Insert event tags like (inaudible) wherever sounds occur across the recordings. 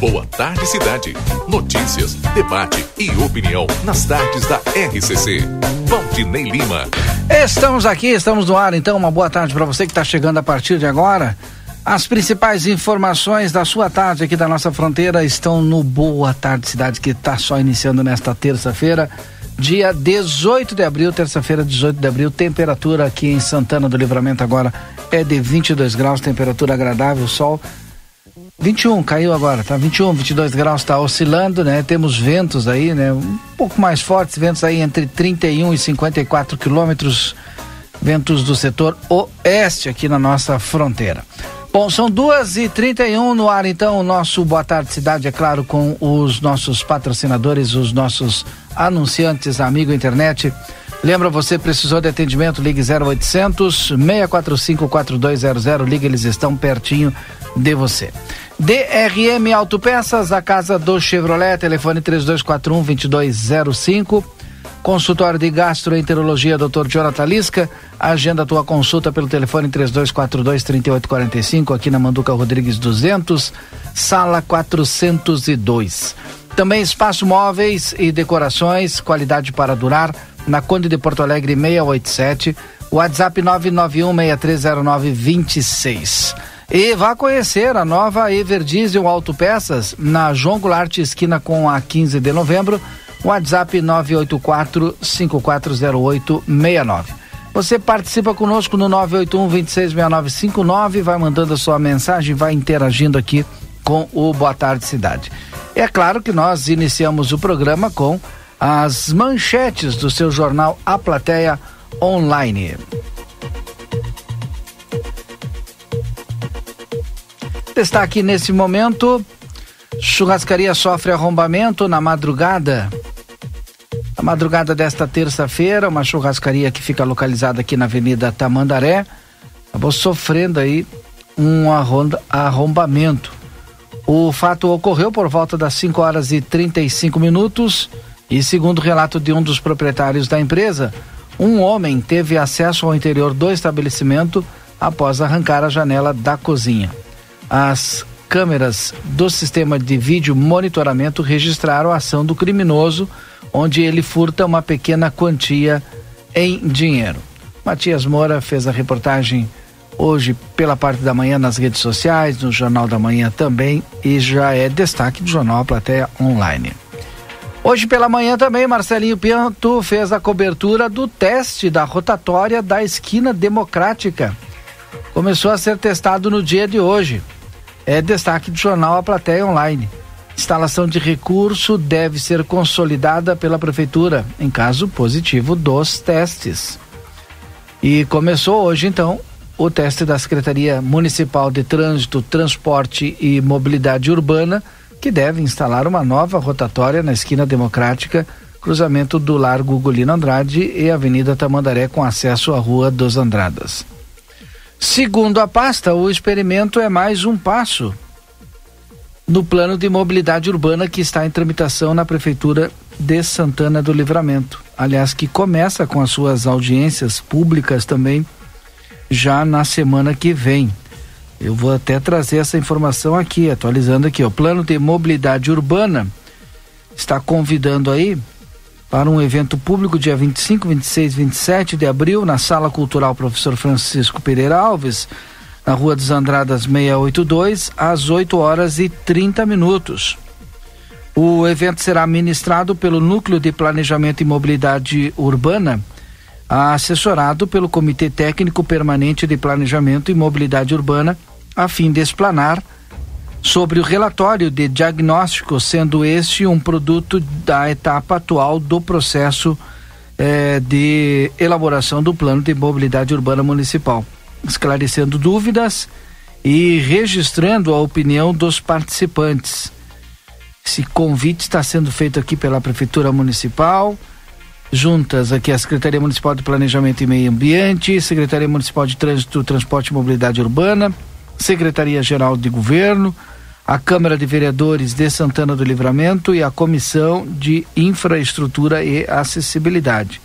Boa Tarde Cidade. Notícias, debate e opinião nas tardes da RCC. Valdinei Lima. Estamos aqui, estamos no ar, então uma boa tarde para você que está chegando a partir de agora. As principais informações da sua tarde aqui da nossa fronteira estão no Boa Tarde Cidade, que está só iniciando nesta terça-feira, dia 18 de abril, terça-feira, 18 de abril. Temperatura aqui em Santana do Livramento agora é de 22 graus, temperatura agradável, sol 21, caiu agora, tá? 21, 22 graus, tá oscilando, né? Temos ventos aí, né? Um pouco mais fortes, ventos aí entre 31 e 54 quilômetros, ventos do setor oeste aqui na nossa fronteira. Bom, são duas e trinta e um no ar, então, o nosso Boa Tarde Cidade, é claro, com os nossos patrocinadores, os nossos anunciantes, amigo internet. Lembra, você precisou de atendimento, ligue 0800 645 4200, ligue, eles estão pertinho de você. DRM Autopeças, a casa do Chevrolet, telefone 3241 2205. Consultório de Gastroenterologia, Dr. Jonathan Lisca. Agenda a tua consulta pelo telefone 3242 3845, aqui na Manduca Rodrigues 200, sala 402. Também espaço móveis e decorações, qualidade para durar, na Conde de Porto Alegre 687, WhatsApp 991 630926. E vá conhecer a nova Everdiesel Autopeças na João Goulart, esquina com a 15 de novembro. WhatsApp 984 540869. Você participa conosco no 981 266959, vai mandando a sua mensagem, vai interagindo aqui com o Boa Tarde Cidade. É claro que nós iniciamos o programa com as manchetes do seu jornal A Plateia Online. Destaque nesse momento: churrascaria sofre arrombamento na madrugada. Na madrugada desta terça-feira, uma churrascaria que fica localizada aqui na Avenida Tamandaré acabou sofrendo aí um arrombamento. O fato ocorreu por volta das 5 horas e 35 minutos e, segundo o relato de um dos proprietários da empresa, um homem teve acesso ao interior do estabelecimento após arrancar a janela da cozinha. As câmeras do sistema de vídeo monitoramento registraram a ação do criminoso, onde ele furta uma pequena quantia em dinheiro. Matias Moura fez a reportagem hoje pela parte da manhã nas redes sociais, no Jornal da Manhã também, e já é destaque do Jornal Plateia Online. Hoje pela manhã também, Marcelinho Pinto fez a cobertura do teste da rotatória da esquina democrática. Começou a ser testado no dia de hoje é destaque do jornal A Plateia Online. Instalação de recurso deve ser consolidada pela Prefeitura, em caso positivo dos testes. E começou hoje, então, o teste da Secretaria Municipal de Trânsito, Transporte e Mobilidade Urbana, que deve instalar uma nova rotatória na esquina democrática, cruzamento do Largo Ugolino Andrade e Avenida Tamandaré, com acesso à Rua dos Andradas. Segundo a pasta, o experimento é mais um passo no plano de mobilidade urbana que está em tramitação na Prefeitura de Santana do Livramento. Aliás, que começa com as suas audiências públicas também já na semana que vem. Eu vou até trazer essa informação aqui, atualizando aqui. O plano de mobilidade urbana está convidando aí para um evento público dia 25, 26, 27 de abril na Sala Cultural Professor Francisco Pereira Alves, na Rua dos Andradas 682, às 8 horas e 30 minutos. O evento será ministrado pelo Núcleo de Planejamento e Mobilidade Urbana, assessorado pelo Comitê Técnico Permanente de Planejamento e Mobilidade Urbana, a fim de explanar sobre o relatório de diagnóstico, sendo este um produto da etapa atual do processo eh, de elaboração do Plano de Mobilidade Urbana Municipal, esclarecendo dúvidas e registrando a opinião dos participantes. Esse convite está sendo feito aqui pela Prefeitura Municipal, juntas aqui a Secretaria Municipal de Planejamento e Meio Ambiente, Secretaria Municipal de Trânsito, Transporte e Mobilidade Urbana, Secretaria-Geral de Governo, a Câmara de Vereadores de Santana do Livramento e a Comissão de Infraestrutura e Acessibilidade.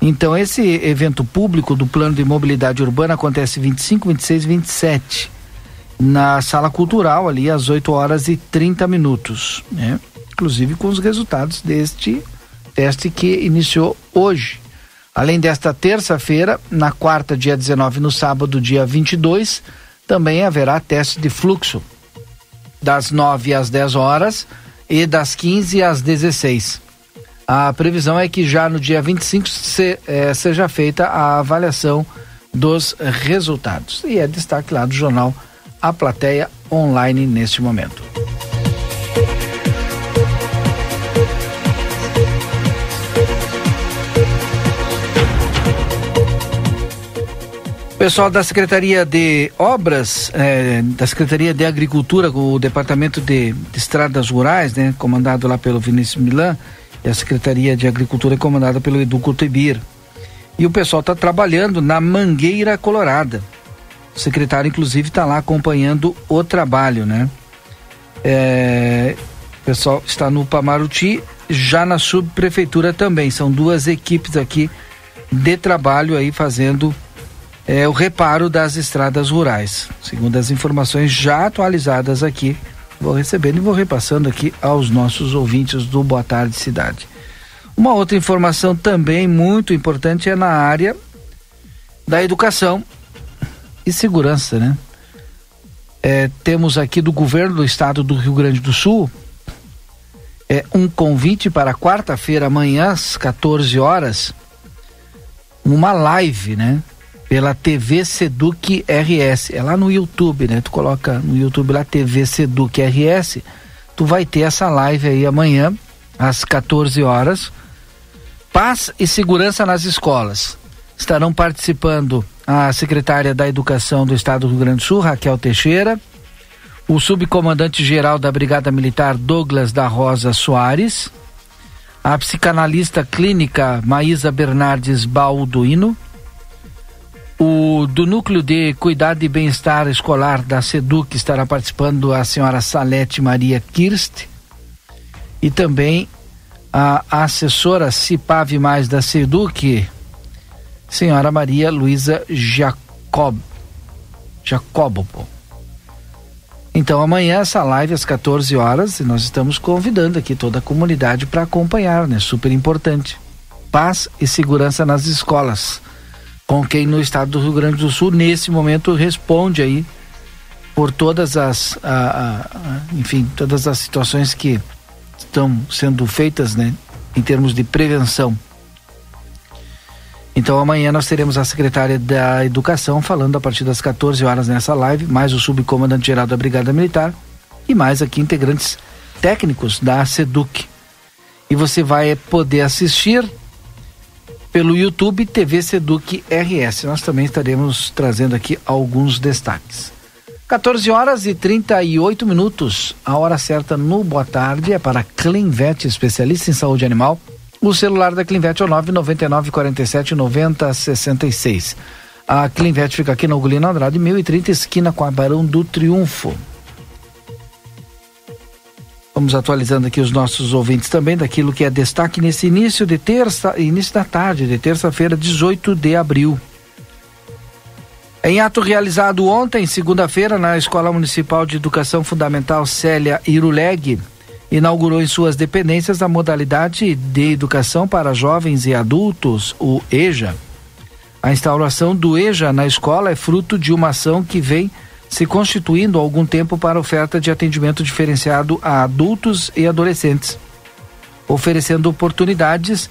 Então, esse evento público do Plano de Mobilidade Urbana acontece 25, 26 e 27. na sala cultural ali às 8 horas e 30 minutos, né? Inclusive com os resultados deste teste que iniciou hoje. Além desta terça-feira, na quarta, dia 19, no sábado, dia 22, também haverá teste de fluxo das 9 às 10 horas e das 15 às 16. A previsão é que já no dia 25 se, eh, seja feita a avaliação dos resultados. E é destaque lá do jornal A Plateia Online neste momento. Pessoal da Secretaria de Obras, eh, da Secretaria de Agricultura, o Departamento de, de, Estradas Rurais, né, comandado lá pelo Vinícius Milan, e a Secretaria de Agricultura é comandada pelo Edu Cotebir. E o pessoal está trabalhando na Mangueira Colorada. O secretário, inclusive, está lá acompanhando o trabalho, né? É, o pessoal está no Pamaruti, já na subprefeitura também. São duas equipes aqui de trabalho aí fazendo é, o reparo das estradas rurais. Segundo as informações já atualizadas aqui, vou recebendo e vou repassando aqui aos nossos ouvintes do Boa Tarde Cidade. Uma outra informação também muito importante é na área da educação e segurança, né? É, temos aqui do governo do estado do Rio Grande do Sul é, um convite para quarta-feira, amanhã, às 14 horas, uma live, né? Pela TV Seduc RS. É lá no YouTube, né? Tu coloca no YouTube lá TV Seduc RS. Tu vai ter essa live aí amanhã, às 14 horas. Paz e segurança nas escolas. Estarão participando a secretária da Educação do Estado do Rio Grande do Sul, Raquel Teixeira, o subcomandante-geral da Brigada Militar, Douglas da Rosa Soares, a psicanalista clínica Maísa Bernardes Balduino, o, do Núcleo de Cuidado e Bem-Estar Escolar da SEDUC estará participando a senhora Salete Maria Kirst e também a assessora Cipave Mais da SEDUC, senhora Maria Luísa Jacob. Jacobo. Então amanhã essa live às 14 horas e nós estamos convidando aqui toda a comunidade para acompanhar, né? Super importante. Paz e segurança nas escolas com quem no estado do Rio Grande do Sul nesse momento responde aí por todas as a, a, a, enfim todas as situações que estão sendo feitas né em termos de prevenção então amanhã nós teremos a secretária da Educação falando a partir das 14 horas nessa live, mais o subcomandante geral da Brigada Militar e mais aqui integrantes técnicos da SEDUC. E você vai poder assistir pelo YouTube TV Seduc RS. Nós também estaremos trazendo aqui alguns destaques. 14 horas e 38 minutos. A hora certa no Boa Tarde é para Clinvet, especialista em saúde animal. O celular da Clinvet é o 999 47 90 66. A Clinvet fica aqui na Ugolino Andrade, 1030, esquina com a Barão do Triunfo. Vamos atualizando aqui os nossos ouvintes também daquilo que é destaque nesse início de terça, início da tarde de terça-feira, 18 de abril. Em ato realizado ontem, segunda-feira, na Escola Municipal de Educação Fundamental Célia Iruleg, inaugurou em suas dependências a modalidade de educação para jovens e adultos, o EJA. A instauração do EJA na escola é fruto de uma ação que vem se constituindo há algum tempo para oferta de atendimento diferenciado a adultos e adolescentes, oferecendo oportunidades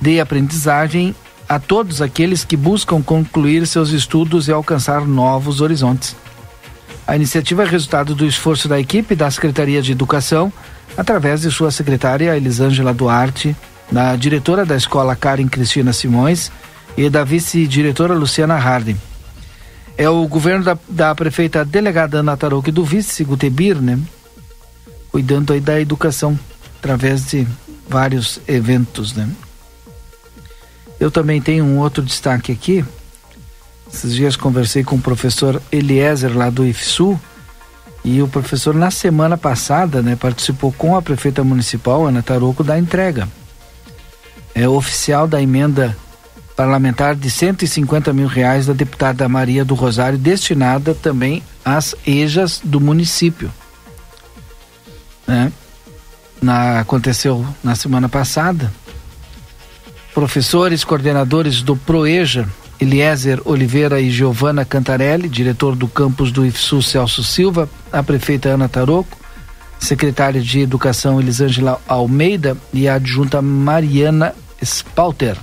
de aprendizagem a todos aqueles que buscam concluir seus estudos e alcançar novos horizontes. A iniciativa é resultado do esforço da equipe da Secretaria de Educação, através de sua secretária Elisângela Duarte, da diretora da escola Karen Cristina Simões e da vice-diretora Luciana Harden é o governo da, da prefeita delegada Ana Tarouque do vice Gutebir, né? Cuidando aí da educação através de vários eventos, né? Eu também tenho um outro destaque aqui. Esses dias conversei com o professor Eliezer lá do IFSU e o professor na semana passada, né, participou com a prefeita municipal Ana Tarouco da entrega. É oficial da emenda parlamentar de 150 mil reais da deputada Maria do Rosário, destinada também as EJAs do município. Né? Na, aconteceu na semana passada. Professores, coordenadores do PROEJA, Eliezer Oliveira e Giovana Cantarelli, diretor do campus do IFSU Celso Silva, a prefeita Ana Taroco, secretária de Educação Elisângela Almeida e a adjunta Mariana Spalter.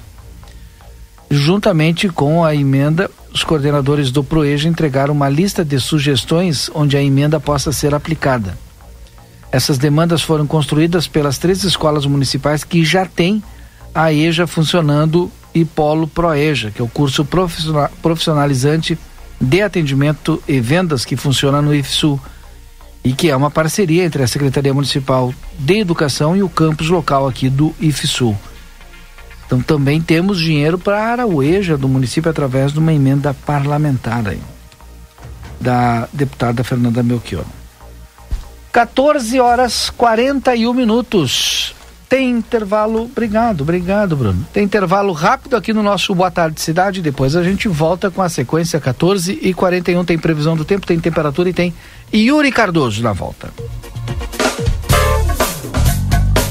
Juntamente com a emenda, os coordenadores do PROEJA entregaram uma lista de sugestões onde a emenda possa ser aplicada. Essas demandas foram construídas pelas três escolas municipais que já têm a EJA funcionando e Polo ProEJA, que é o curso profissionalizante de atendimento e vendas que funciona no IFSU e que é uma parceria entre a Secretaria Municipal de Educação e o campus local aqui do IFSU. Então também temos dinheiro para o EJA do município através de uma emenda parlamentar aí, da deputada Fernanda Melchior. 14 horas 41 minutos. Tem intervalo, obrigado, obrigado, Bruno. Tem intervalo rápido aqui no nosso Boa Tarde Cidade. Depois a gente volta com a sequência 14 e 41. Tem previsão do tempo, tem temperatura e tem Yuri Cardoso na volta.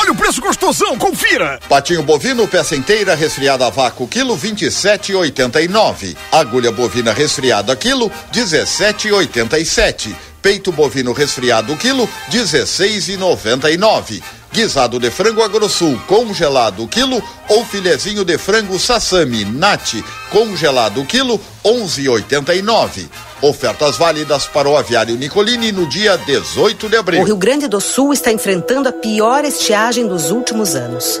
Olha o preço gostosão, confira! Patinho bovino, peça inteira, resfriada a vácuo, quilo 27,89. Agulha bovina resfriada, quilo 17,87. Peito bovino resfriado, quilo 16,99. Guisado de frango agrossul congelado quilo ou filezinho de frango sassami nat congelado quilo 11,89. Ofertas válidas para o aviário Nicolini no dia 18 de abril. O Rio Grande do Sul está enfrentando a pior estiagem dos últimos anos.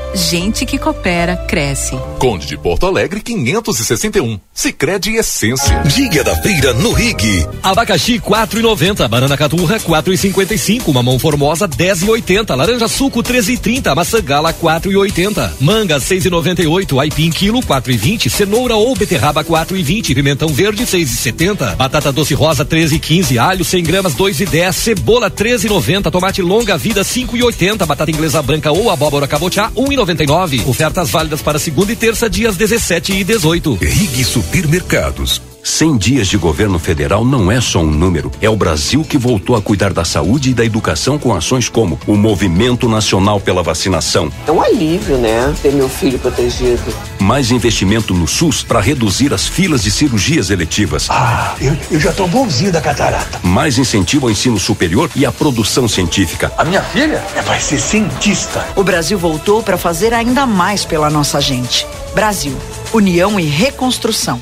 Gente que coopera, cresce. Conde de Porto Alegre, 561. Sicredi Essência. Dia da feira no Rig. Abacaxi, 4,90. Banana caturra, 4,55. Mamão formosa, 10,80. Laranja suco, 13,30. Maçã gala, 4,80. Manga, 6,98. Aipim, quilo, 4,20. Cenoura ou beterraba, 4,20. Pimentão verde, 6,70. Batata doce rosa, 13,15. Alho, 100 gramas, 2,10. Cebola, 13,90. Tomate longa vida, 5,80. Batata inglesa branca ou abóbora cabotiá, 1,90. 99. Ofertas válidas para segunda e terça, dias 17 e 18. Rig Supermercados. 100 dias de governo federal não é só um número, é o Brasil que voltou a cuidar da saúde e da educação com ações como o Movimento Nacional pela Vacinação. É um alívio, né? Ter meu filho protegido. Mais investimento no SUS para reduzir as filas de cirurgias eletivas. Ah, eu, eu já tô bonzinho da catarata. Mais incentivo ao ensino superior e à produção científica. A minha filha é, vai ser cientista. O Brasil voltou para fazer ainda mais pela nossa gente. Brasil, União e Reconstrução.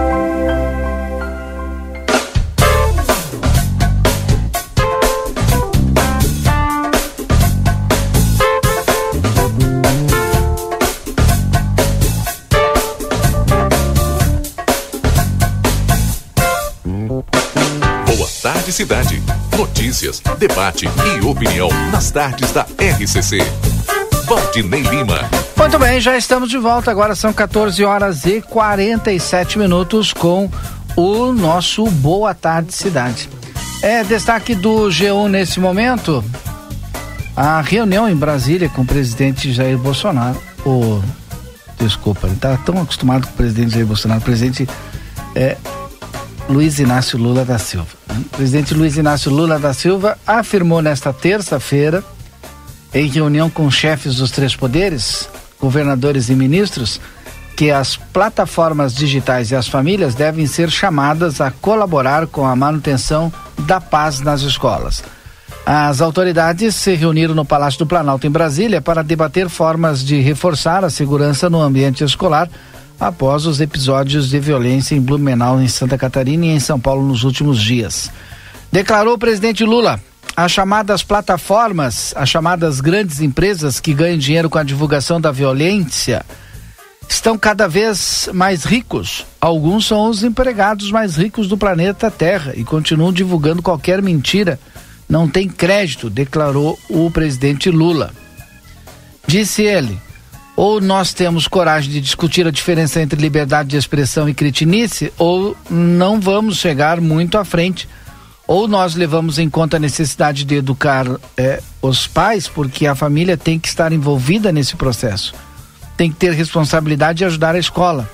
Cidade. Notícias, debate e opinião nas tardes da RCC. Valdinei Lima. Muito bem, já estamos de volta. Agora são 14 horas e 47 minutos com o nosso Boa Tarde Cidade. É destaque do G1 nesse momento. A reunião em Brasília com o presidente Jair Bolsonaro. Oh, desculpa, ele está tão acostumado com o presidente Jair Bolsonaro. O presidente é Luiz Inácio Lula da Silva. O presidente Luiz Inácio Lula da Silva afirmou nesta terça-feira, em reunião com chefes dos três poderes, governadores e ministros, que as plataformas digitais e as famílias devem ser chamadas a colaborar com a manutenção da paz nas escolas. As autoridades se reuniram no Palácio do Planalto, em Brasília, para debater formas de reforçar a segurança no ambiente escolar após os episódios de violência em Blumenau, em Santa Catarina e em São Paulo nos últimos dias. Declarou o presidente Lula. As chamadas plataformas, as chamadas grandes empresas que ganham dinheiro com a divulgação da violência, estão cada vez mais ricos. Alguns são os empregados mais ricos do planeta Terra e continuam divulgando qualquer mentira. Não tem crédito, declarou o presidente Lula. Disse ele: ou nós temos coragem de discutir a diferença entre liberdade de expressão e cretinice, ou não vamos chegar muito à frente. Ou nós levamos em conta a necessidade de educar eh, os pais, porque a família tem que estar envolvida nesse processo, tem que ter responsabilidade e ajudar a escola.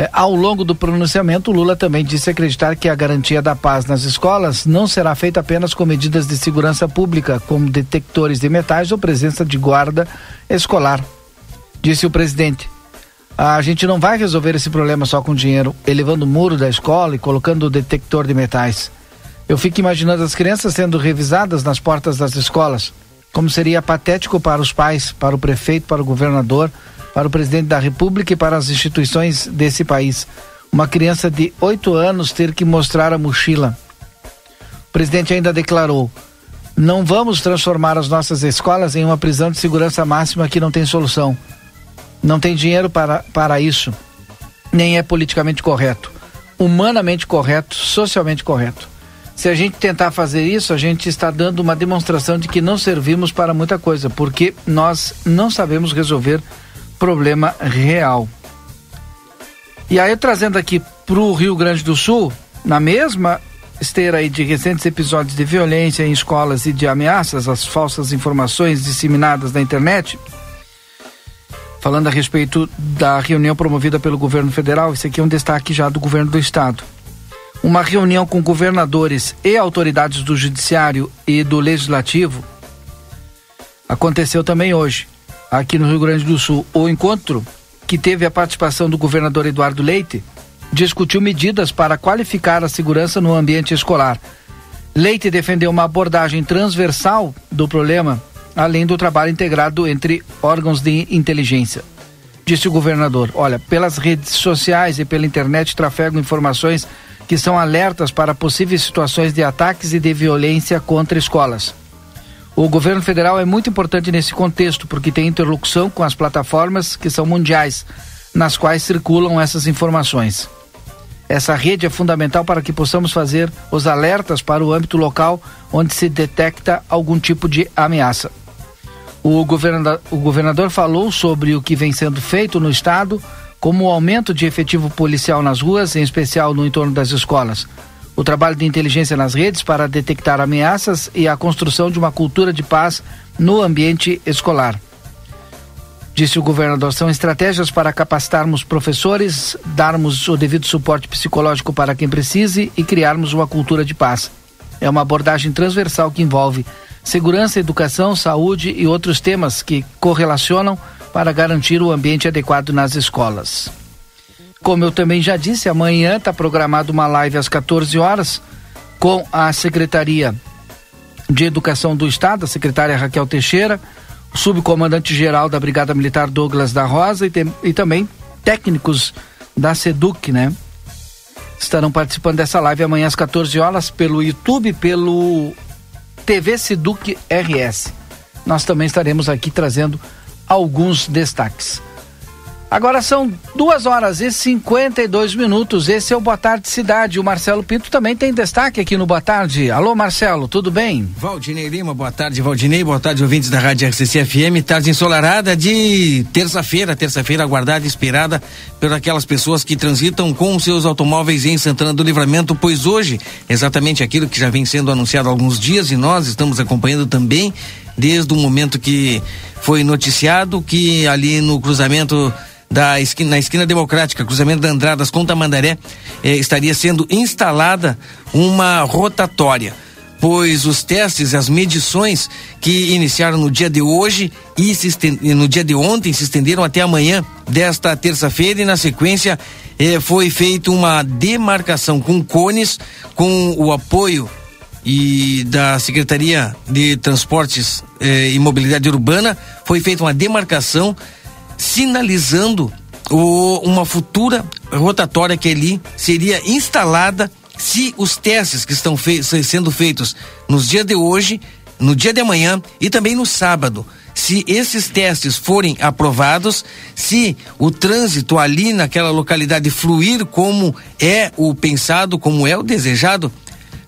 É, ao longo do pronunciamento, Lula também disse acreditar que a garantia da paz nas escolas não será feita apenas com medidas de segurança pública, como detectores de metais ou presença de guarda escolar. Disse o presidente. A gente não vai resolver esse problema só com dinheiro, elevando o muro da escola e colocando o detector de metais. Eu fico imaginando as crianças sendo revisadas nas portas das escolas, como seria patético para os pais, para o prefeito, para o governador, para o presidente da República e para as instituições desse país. Uma criança de oito anos ter que mostrar a mochila. O presidente ainda declarou: não vamos transformar as nossas escolas em uma prisão de segurança máxima que não tem solução. Não tem dinheiro para, para isso. Nem é politicamente correto. Humanamente correto, socialmente correto. Se a gente tentar fazer isso, a gente está dando uma demonstração de que não servimos para muita coisa, porque nós não sabemos resolver problema real. E aí, trazendo aqui para o Rio Grande do Sul, na mesma esteira aí de recentes episódios de violência em escolas e de ameaças às falsas informações disseminadas na internet, falando a respeito da reunião promovida pelo governo federal. Esse aqui é um destaque já do governo do estado. Uma reunião com governadores e autoridades do judiciário e do legislativo aconteceu também hoje, aqui no Rio Grande do Sul. O encontro, que teve a participação do governador Eduardo Leite, discutiu medidas para qualificar a segurança no ambiente escolar. Leite defendeu uma abordagem transversal do problema, além do trabalho integrado entre órgãos de inteligência. Disse o governador: Olha, pelas redes sociais e pela internet trafegam informações que são alertas para possíveis situações de ataques e de violência contra escolas. O governo federal é muito importante nesse contexto, porque tem interlocução com as plataformas que são mundiais, nas quais circulam essas informações. Essa rede é fundamental para que possamos fazer os alertas para o âmbito local onde se detecta algum tipo de ameaça. O governador, o governador falou sobre o que vem sendo feito no estado, como o aumento de efetivo policial nas ruas, em especial no entorno das escolas, o trabalho de inteligência nas redes para detectar ameaças e a construção de uma cultura de paz no ambiente escolar. Disse o governador, são estratégias para capacitarmos professores, darmos o devido suporte psicológico para quem precise e criarmos uma cultura de paz. É uma abordagem transversal que envolve segurança, educação, saúde e outros temas que correlacionam para garantir o ambiente adequado nas escolas. Como eu também já disse, amanhã está programada uma live às 14 horas com a Secretaria de Educação do Estado, a secretária Raquel Teixeira, o subcomandante-geral da Brigada Militar Douglas da Rosa e, tem, e também técnicos da SEDUC, né? Estarão participando dessa live amanhã às 14 horas pelo YouTube, pelo TV SEDUC RS. Nós também estaremos aqui trazendo alguns destaques. Agora são duas horas e 52 minutos. Esse é o Boa Tarde Cidade. O Marcelo Pinto também tem destaque aqui no Boa Tarde. Alô, Marcelo, tudo bem? Valdinei Lima, boa tarde, Valdinei. Boa tarde, ouvintes da Rádio RCC FM. Tarde ensolarada de terça-feira, terça-feira aguardada e esperada por aquelas pessoas que transitam com seus automóveis em Santana do Livramento, pois hoje, exatamente aquilo que já vem sendo anunciado há alguns dias e nós estamos acompanhando também desde o momento que foi noticiado que ali no cruzamento da esquina, na esquina democrática, cruzamento da Andradas com Tamandaré, eh, estaria sendo instalada uma rotatória pois os testes, as medições que iniciaram no dia de hoje e no dia de ontem se estenderam até amanhã desta terça-feira e na sequência eh, foi feita uma demarcação com cones com o apoio e da Secretaria de Transportes eh, e Mobilidade Urbana. Foi feita uma demarcação sinalizando o, uma futura rotatória que ali seria instalada se os testes que estão fei sendo feitos nos dias de hoje, no dia de amanhã e também no sábado, se esses testes forem aprovados, se o trânsito ali naquela localidade fluir como é o pensado, como é o desejado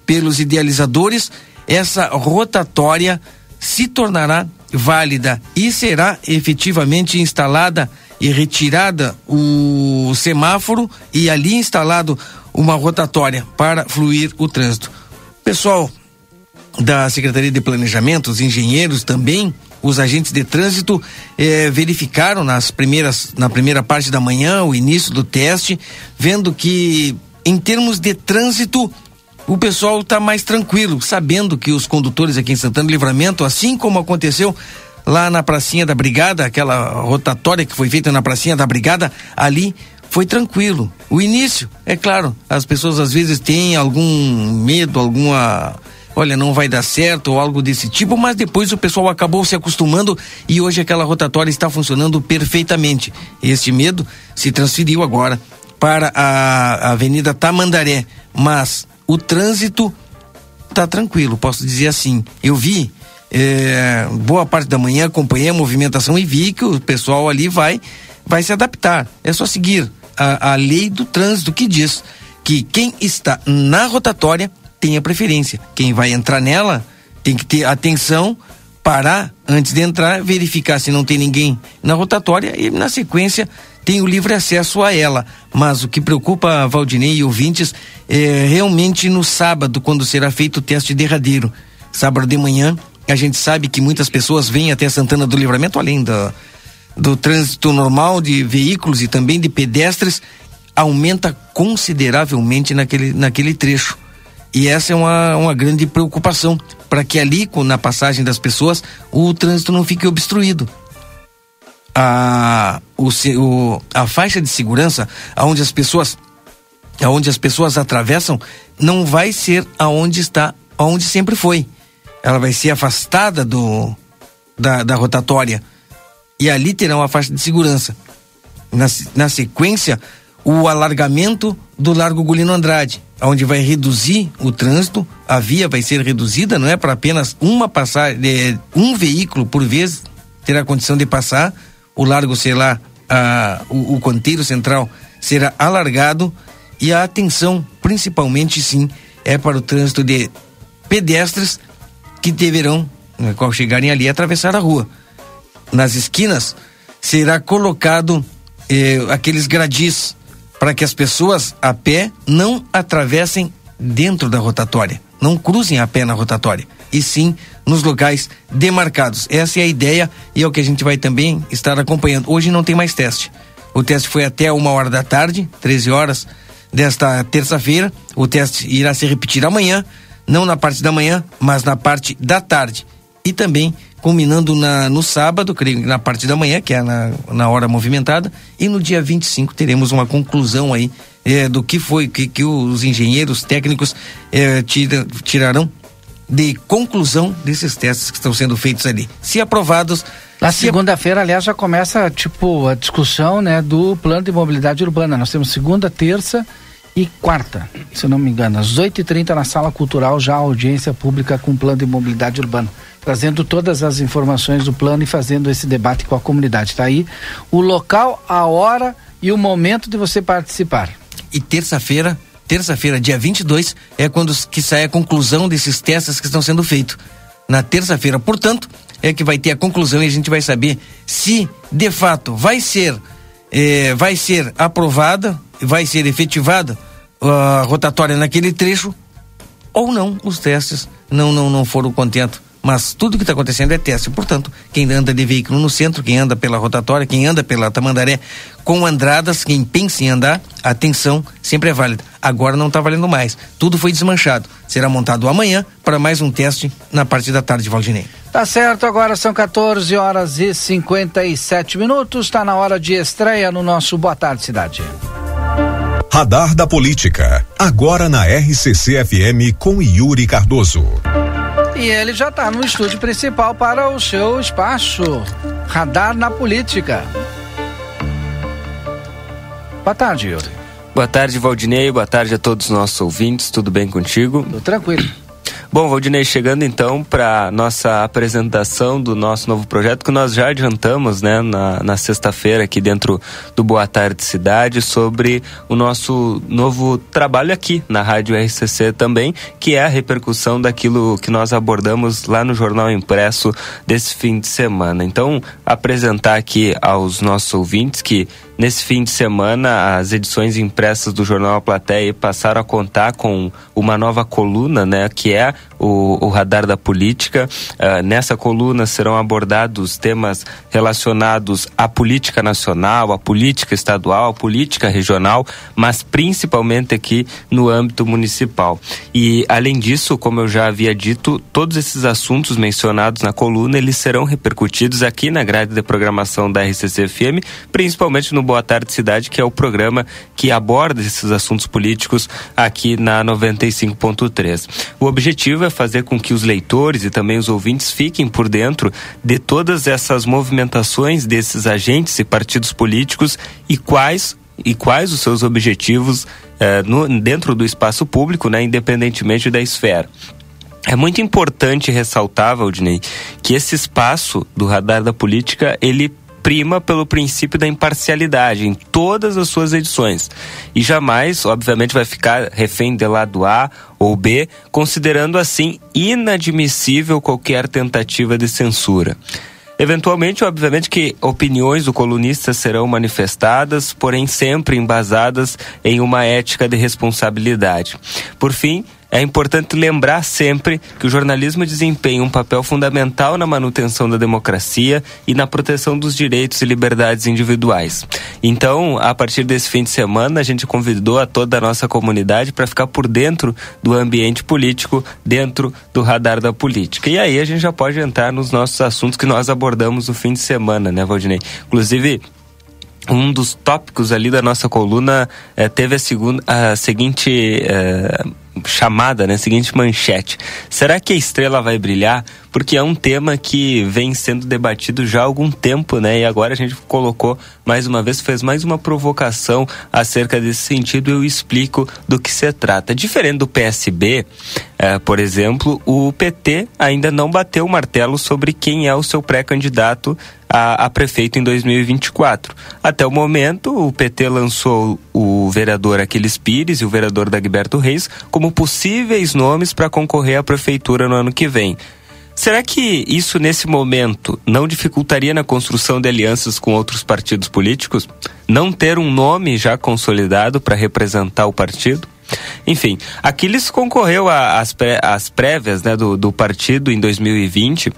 pelos idealizadores, essa rotatória se tornará válida e será efetivamente instalada e retirada o semáforo e ali instalado uma rotatória para fluir o trânsito. Pessoal da Secretaria de Planejamento, os engenheiros também, os agentes de trânsito eh, verificaram nas primeiras, na primeira parte da manhã o início do teste, vendo que em termos de trânsito o pessoal está mais tranquilo, sabendo que os condutores aqui em Santana Livramento, assim como aconteceu lá na pracinha da Brigada, aquela rotatória que foi feita na pracinha da Brigada, ali foi tranquilo. O início, é claro, as pessoas às vezes têm algum medo, alguma olha, não vai dar certo ou algo desse tipo, mas depois o pessoal acabou se acostumando e hoje aquela rotatória está funcionando perfeitamente. Este medo se transferiu agora para a Avenida Tamandaré, mas o trânsito tá tranquilo, posso dizer assim. Eu vi é, boa parte da manhã, acompanhei a movimentação e vi que o pessoal ali vai, vai se adaptar. É só seguir a, a lei do trânsito que diz que quem está na rotatória tem a preferência. Quem vai entrar nela tem que ter atenção, parar antes de entrar, verificar se não tem ninguém na rotatória e na sequência tem o livre acesso a ela. Mas o que preocupa Valdinei e ouvintes é realmente no sábado, quando será feito o teste derradeiro. Sábado de manhã, a gente sabe que muitas pessoas vêm até Santana do Livramento, além da, do trânsito normal de veículos e também de pedestres aumenta consideravelmente naquele, naquele trecho. E essa é uma, uma grande preocupação para que ali, na passagem das pessoas, o trânsito não fique obstruído. A, o, o, a faixa de segurança, aonde as pessoas aonde as pessoas atravessam, não vai ser aonde está, aonde sempre foi. Ela vai ser afastada do da, da rotatória e ali terá uma faixa de segurança. Na, na sequência, o alargamento do Largo Gulino Andrade, onde vai reduzir o trânsito, a via vai ser reduzida, não é para apenas uma passagem, um veículo por vez terá condição de passar, o largo será a, o, o canteiro central será alargado e a atenção, principalmente sim, é para o trânsito de pedestres que deverão, ao chegarem ali, atravessar a rua. Nas esquinas será colocado eh, aqueles gradis para que as pessoas a pé não atravessem dentro da rotatória, não cruzem a pé na rotatória, e sim nos locais demarcados. Essa é a ideia e é o que a gente vai também estar acompanhando. Hoje não tem mais teste. O teste foi até uma hora da tarde, 13 horas desta terça-feira. O teste irá se repetir amanhã, não na parte da manhã, mas na parte da tarde. E também culminando na, no sábado, creio na parte da manhã, que é na, na hora movimentada, e no dia 25 teremos uma conclusão aí é, do que foi, que, que os engenheiros técnicos é, tira, tirarão de conclusão desses testes que estão sendo feitos ali. Se aprovados. Na segunda-feira, aliás, já começa tipo a discussão né, do plano de mobilidade urbana. Nós temos segunda, terça e quarta, se não me engano, às 8h30 na sala cultural, já a audiência pública com o plano de mobilidade urbana. Trazendo todas as informações do plano e fazendo esse debate com a comunidade. Está aí o local, a hora e o momento de você participar. E terça-feira, terça-feira, dia 22, é quando que sai a conclusão desses testes que estão sendo feitos. Na terça-feira, portanto, é que vai ter a conclusão e a gente vai saber se de fato vai ser eh, vai ser aprovada vai ser efetivada a rotatória naquele trecho ou não, os testes não não não foram contentos. Mas tudo que está acontecendo é teste. Portanto, quem anda de veículo no centro, quem anda pela rotatória, quem anda pela Tamandaré com andradas, quem pensa em andar, atenção, sempre é válida. Agora não está valendo mais. Tudo foi desmanchado. Será montado amanhã para mais um teste na parte da tarde, Valdinei. Tá certo, agora são 14 horas e 57 minutos. Está na hora de estreia no nosso Boa Tarde Cidade. Radar da Política. Agora na RCC FM com Yuri Cardoso. E ele já está no estúdio principal para o seu espaço. Radar na Política. Boa tarde, Yuri. Boa tarde, Valdinei. Boa tarde a todos os nossos ouvintes. Tudo bem contigo? Tudo tranquilo. Bom, Valdinei, chegando então para nossa apresentação do nosso novo projeto, que nós já adiantamos né, na, na sexta-feira aqui dentro do Boa Tarde Cidade, sobre o nosso novo trabalho aqui na Rádio RCC também, que é a repercussão daquilo que nós abordamos lá no Jornal Impresso desse fim de semana. Então, apresentar aqui aos nossos ouvintes que Nesse fim de semana, as edições impressas do Jornal A Plateia passaram a contar com uma nova coluna, né, que é o, o Radar da Política. Uh, nessa coluna serão abordados temas relacionados à política nacional, à política estadual, à política regional, mas principalmente aqui no âmbito municipal. E, além disso, como eu já havia dito, todos esses assuntos mencionados na coluna, eles serão repercutidos aqui na grade de programação da RCC-FM, principalmente no Boa Tarde Cidade, que é o programa que aborda esses assuntos políticos aqui na 95.3. O objetivo é fazer com que os leitores e também os ouvintes fiquem por dentro de todas essas movimentações desses agentes e partidos políticos e quais e quais os seus objetivos eh, no, dentro do espaço público, né, independentemente da esfera. É muito importante ressaltar, Valdinei, que esse espaço do radar da política, ele prima pelo princípio da imparcialidade em todas as suas edições. E jamais, obviamente, vai ficar refém de lado A ou B, considerando assim inadmissível qualquer tentativa de censura. Eventualmente, obviamente que opiniões do colunista serão manifestadas, porém sempre embasadas em uma ética de responsabilidade. Por fim, é importante lembrar sempre que o jornalismo desempenha um papel fundamental na manutenção da democracia e na proteção dos direitos e liberdades individuais. Então, a partir desse fim de semana, a gente convidou a toda a nossa comunidade para ficar por dentro do ambiente político, dentro do radar da política. E aí a gente já pode entrar nos nossos assuntos que nós abordamos no fim de semana, né, Valdinei? Inclusive, um dos tópicos ali da nossa coluna eh, teve a, segunda, a seguinte eh, chamada, né? Seguinte manchete. Será que a estrela vai brilhar? Porque é um tema que vem sendo debatido já há algum tempo, né? E agora a gente colocou mais uma vez, fez mais uma provocação acerca desse sentido. Eu explico do que se trata. Diferente do PSB, eh, por exemplo, o PT ainda não bateu o martelo sobre quem é o seu pré-candidato a, a, prefeito em 2024. Até o momento, o PT lançou o vereador Aquiles Pires e o vereador Dagberto Reis como possíveis nomes para concorrer à prefeitura no ano que vem. Será que isso, nesse momento, não dificultaria na construção de alianças com outros partidos políticos? Não ter um nome já consolidado para representar o partido? Enfim, Aquiles concorreu às prévias né, do, do partido em 2020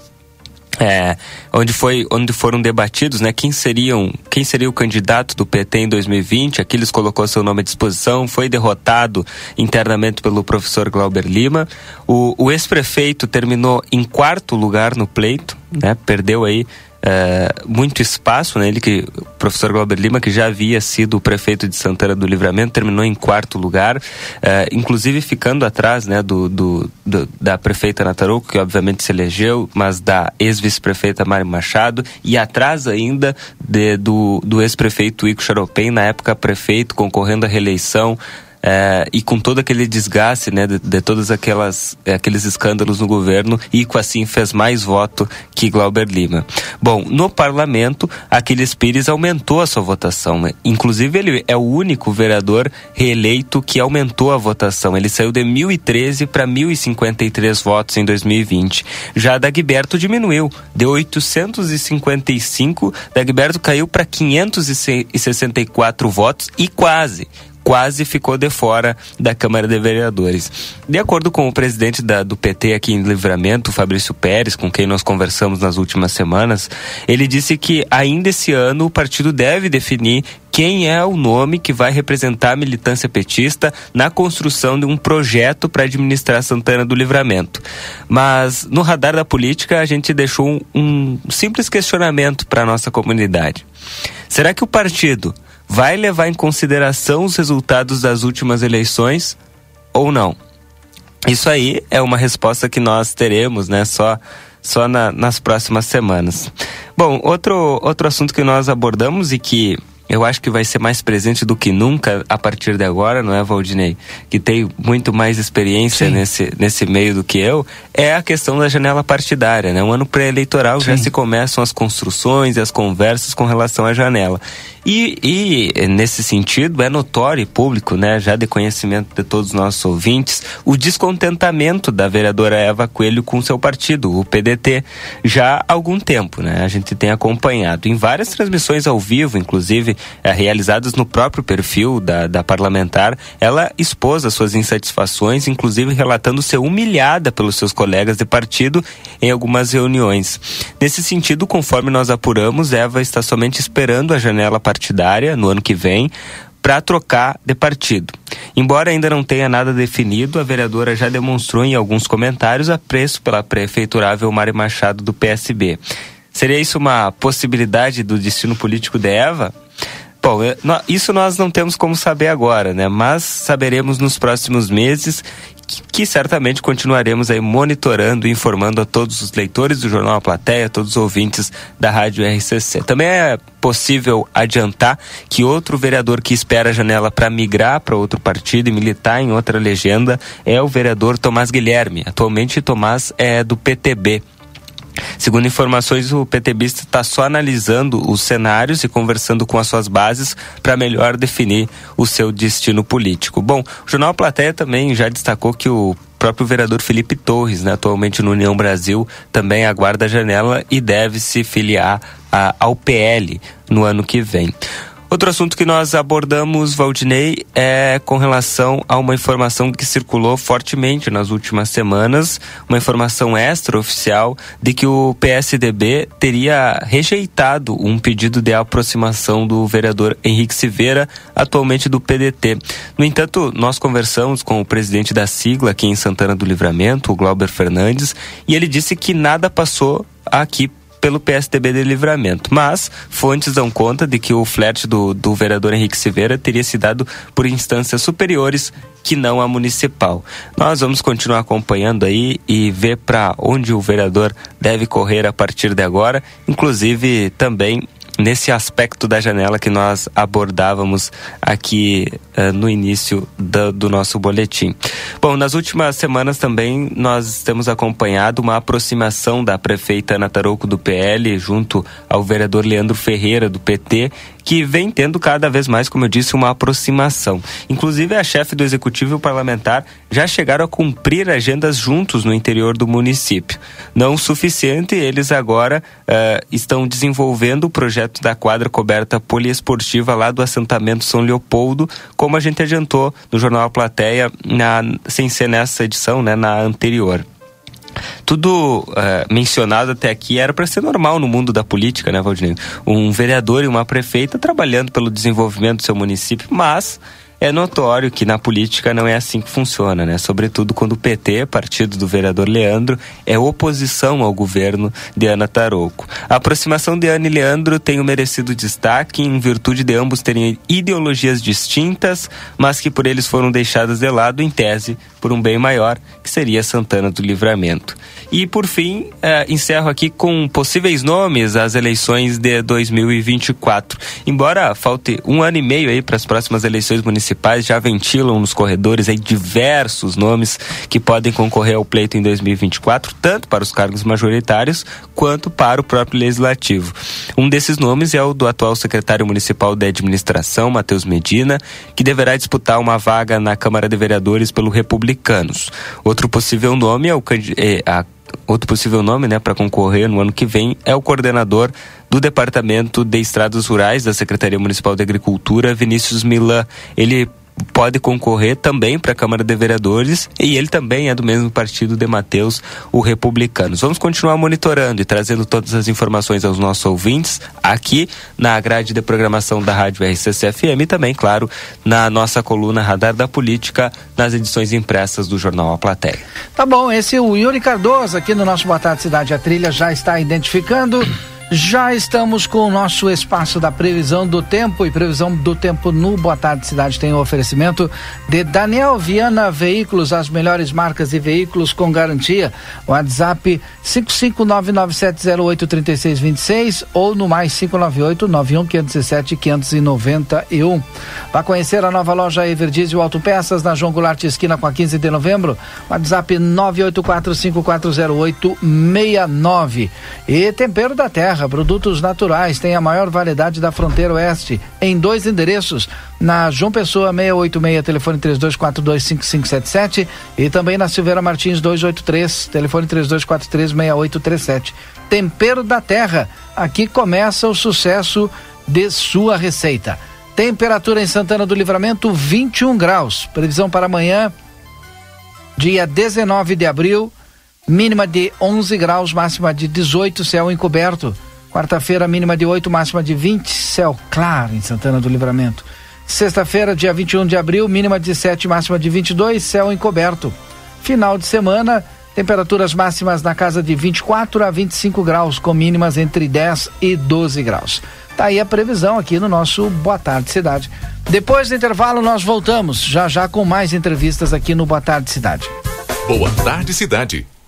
é, onde foi onde foram debatidos né quem seriam quem seria o candidato do PT em 2020 Aquiles colocou seu nome à disposição foi derrotado internamente pelo professor Glauber Lima. O, o ex-prefeito terminou em quarto lugar no pleito né perdeu aí é, muito espaço, né? Ele que, o professor Glauber Lima, que já havia sido o prefeito de Santana do Livramento, terminou em quarto lugar, é, inclusive ficando atrás, né, do, do, do, da prefeita Nataruco, que obviamente se elegeu, mas da ex-vice-prefeita Mari Machado, e atrás ainda de, do, do ex-prefeito Ico Charopem, na época prefeito, concorrendo à reeleição, é, e com todo aquele desgaste, né, de, de todos aquelas, aqueles escândalos no governo, Ico assim fez mais voto que Glauber Lima. Bom, no parlamento, Aquiles Pires aumentou a sua votação. Né? Inclusive, ele é o único vereador reeleito que aumentou a votação. Ele saiu de 1.013 para 1.053 votos em 2020. Já Dagberto diminuiu, de 855, Dagberto caiu para 564 votos e quase quase ficou de fora da Câmara de Vereadores. De acordo com o presidente da, do PT aqui em Livramento, Fabrício Pérez, com quem nós conversamos nas últimas semanas, ele disse que ainda esse ano o partido deve definir quem é o nome que vai representar a militância petista na construção de um projeto para administrar Santana do Livramento. Mas no radar da política a gente deixou um, um simples questionamento para a nossa comunidade. Será que o partido vai levar em consideração os resultados das últimas eleições ou não? Isso aí é uma resposta que nós teremos, né? Só, só na, nas próximas semanas. Bom, outro, outro assunto que nós abordamos e que eu acho que vai ser mais presente do que nunca a partir de agora, não é, Valdinei? Que tem muito mais experiência nesse, nesse meio do que eu, é a questão da janela partidária, né? Um ano pré-eleitoral já se começam as construções e as conversas com relação à janela. E, e, nesse sentido é notório e público, né, já de conhecimento de todos os nossos ouvintes, o descontentamento da vereadora Eva Coelho com seu partido, o PDT, já há algum tempo, né? A gente tem acompanhado em várias transmissões ao vivo, inclusive é, realizadas no próprio perfil da, da parlamentar, ela expôs as suas insatisfações, inclusive relatando ser humilhada pelos seus colegas de partido em algumas reuniões. Nesse sentido, conforme nós apuramos, Eva está somente esperando a janela para partidária no ano que vem para trocar de partido. Embora ainda não tenha nada definido, a vereadora já demonstrou em alguns comentários apreço pela prefeiturável Mari Machado do PSB. Seria isso uma possibilidade do destino político de Eva? Bom, isso nós não temos como saber agora, né? Mas saberemos nos próximos meses que certamente continuaremos aí monitorando e informando a todos os leitores do Jornal A Plateia, todos os ouvintes da Rádio RCC. Também é possível adiantar que outro vereador que espera a janela para migrar para outro partido e militar em outra legenda é o vereador Tomás Guilherme. Atualmente Tomás é do PTB, Segundo informações, o PTBista está só analisando os cenários e conversando com as suas bases para melhor definir o seu destino político. Bom, o Jornal Plateia também já destacou que o próprio vereador Felipe Torres, né, atualmente no União Brasil, também aguarda a janela e deve se filiar a, ao PL no ano que vem. Outro assunto que nós abordamos, Valdinei, é com relação a uma informação que circulou fortemente nas últimas semanas, uma informação extraoficial de que o PSDB teria rejeitado um pedido de aproximação do vereador Henrique Silveira, atualmente do PDT. No entanto, nós conversamos com o presidente da sigla aqui em Santana do Livramento, o Glauber Fernandes, e ele disse que nada passou aqui pelo PSDB de Livramento. Mas fontes dão conta de que o flerte do, do vereador Henrique Silveira teria se dado por instâncias superiores que não a municipal. Nós vamos continuar acompanhando aí e ver para onde o vereador deve correr a partir de agora, inclusive também nesse aspecto da janela que nós abordávamos aqui uh, no início do, nosso boletim. Bom, nas últimas semanas também nós temos acompanhado uma aproximação da prefeita Ana do PL junto ao vereador Leandro Ferreira do PT que vem tendo cada vez mais, como eu disse, uma aproximação. Inclusive, a chefe do executivo e o parlamentar já chegaram a cumprir agendas juntos no interior do município. Não o suficiente, eles agora uh, estão desenvolvendo o projeto da quadra coberta poliesportiva lá do assentamento São Leopoldo, como a gente adiantou no jornal A Plateia, na, sem ser nessa edição, né, na anterior tudo uh, mencionado até aqui era para ser normal no mundo da política, né, Valdinei? Um vereador e uma prefeita trabalhando pelo desenvolvimento do seu município, mas é notório que na política não é assim que funciona, né? Sobretudo quando o PT, partido do vereador Leandro, é oposição ao governo de Ana Tarouco. A aproximação de Ana e Leandro tem o merecido destaque em virtude de ambos terem ideologias distintas, mas que por eles foram deixadas de lado em tese por um bem maior, que seria Santana do Livramento. E por fim, eh, encerro aqui com possíveis nomes às eleições de 2024. Embora falte um ano e meio aí para as próximas eleições municipais, já ventilam nos corredores aí diversos nomes que podem concorrer ao pleito em 2024, tanto para os cargos majoritários quanto para o próprio legislativo. Um desses nomes é o do atual secretário municipal de administração, Matheus Medina, que deverá disputar uma vaga na Câmara de Vereadores pelo Republicanos. Outro possível nome é o é, outro possível nome, né, para concorrer no ano que vem é o coordenador do Departamento de Estradas Rurais da Secretaria Municipal de Agricultura, Vinícius Milan. Ele pode concorrer também para a Câmara de Vereadores e ele também é do mesmo partido de Mateus, o Republicanos. Vamos continuar monitorando e trazendo todas as informações aos nossos ouvintes aqui na grade de programação da Rádio RCC-FM e também, claro, na nossa coluna Radar da Política, nas edições impressas do Jornal A Plateia. Tá bom, esse é o Yuri Cardoso aqui no nosso Boa Tarde Cidade. A trilha já está identificando. Já estamos com o nosso espaço da previsão do tempo e previsão do tempo no Boa Tarde Cidade tem o um oferecimento de Daniel Viana Veículos, as melhores marcas e veículos com garantia. WhatsApp 55997083626 ou no mais 598 91517 591. Vá conhecer a nova loja Everdiesel Autopeças na João Goulart esquina com a 15 de novembro. WhatsApp 984540869. E Tempero da Terra Produtos naturais, tem a maior variedade da fronteira oeste, em dois endereços, na João Pessoa 686, telefone 32425577 e também na Silveira Martins 283, telefone 32436837. Tempero da Terra, aqui começa o sucesso de sua receita. Temperatura em Santana do Livramento 21 graus. Previsão para amanhã, dia 19 de abril mínima de 11 graus, máxima de 18, céu encoberto. Quarta-feira, mínima de 8, máxima de 20, céu claro em Santana do Livramento. Sexta-feira, dia 21 de abril, mínima de 7, máxima de 22, céu encoberto. Final de semana, temperaturas máximas na casa de 24 a 25 graus, com mínimas entre 10 e 12 graus. Tá aí a previsão aqui no nosso Boa Tarde Cidade. Depois do intervalo, nós voltamos, já já com mais entrevistas aqui no Boa Tarde Cidade. Boa Tarde Cidade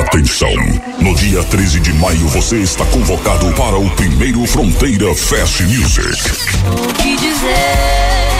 Atenção! No dia 13 de maio você está convocado para o primeiro Fronteira Fest Music. O que dizer?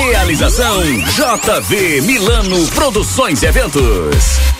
Realização JV Milano Produções Eventos.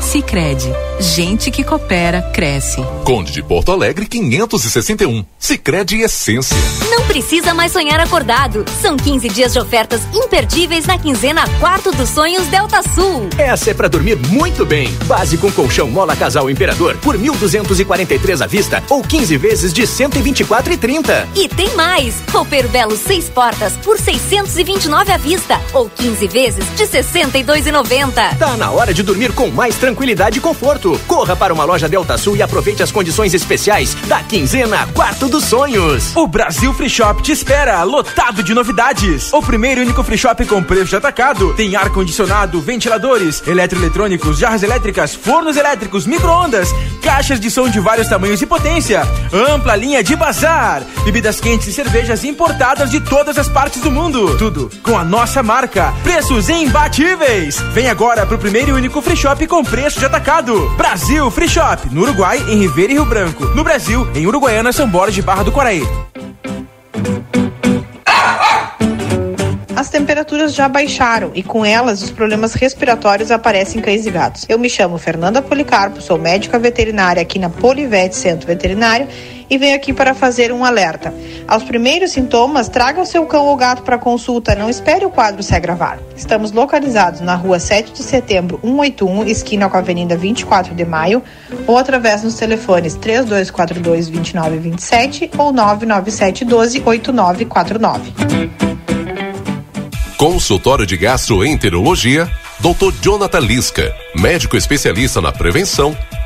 Sicredi, gente que coopera cresce. Conde de Porto Alegre 561. Sicredi Essência. Não precisa mais sonhar acordado. São 15 dias de ofertas imperdíveis na quinzena Quarto dos Sonhos Delta Sul. Essa é para dormir muito bem. Base com colchão Mola Casal Imperador por 1.243 à vista ou 15 vezes de 124,30. E tem mais. Roupeiro Belo 6 portas por 629 à vista ou 15 vezes de 62,90. Tá na hora de dormir com mais tranquilidade e conforto. Corra para uma loja Delta Sul e aproveite as condições especiais da quinzena Quarto dos Sonhos. O Brasil Free Shop te espera, lotado de novidades. O primeiro e único free shop com preço de atacado. Tem ar-condicionado, ventiladores, eletroeletrônicos, jarras elétricas, fornos elétricos, micro-ondas, caixas de som de vários tamanhos e potência, ampla linha de bazar, bebidas quentes e cervejas importadas de todas as partes do mundo. Tudo com a nossa marca. Preços imbatíveis. Vem agora pro primeiro e único free shop com preço de atacado. Brasil Free Shop, no Uruguai, em Ribeira e Rio Branco. No Brasil, em Uruguaiana, São Borges de Barra do Quaraí. As temperaturas já baixaram e com elas os problemas respiratórios aparecem em cães e gatos. Eu me chamo Fernanda Policarpo, sou médica veterinária aqui na Polivete Centro Veterinário e venho aqui para fazer um alerta. Aos primeiros sintomas, traga o seu cão ou gato para consulta, não espere o quadro se agravar. Estamos localizados na rua 7 de setembro, 181, esquina com a Avenida 24 de Maio, ou através dos telefones 3242 2927 ou 99712 8949. Consultório de Gastroenterologia, Dr. Jonathan Lisca, médico especialista na prevenção,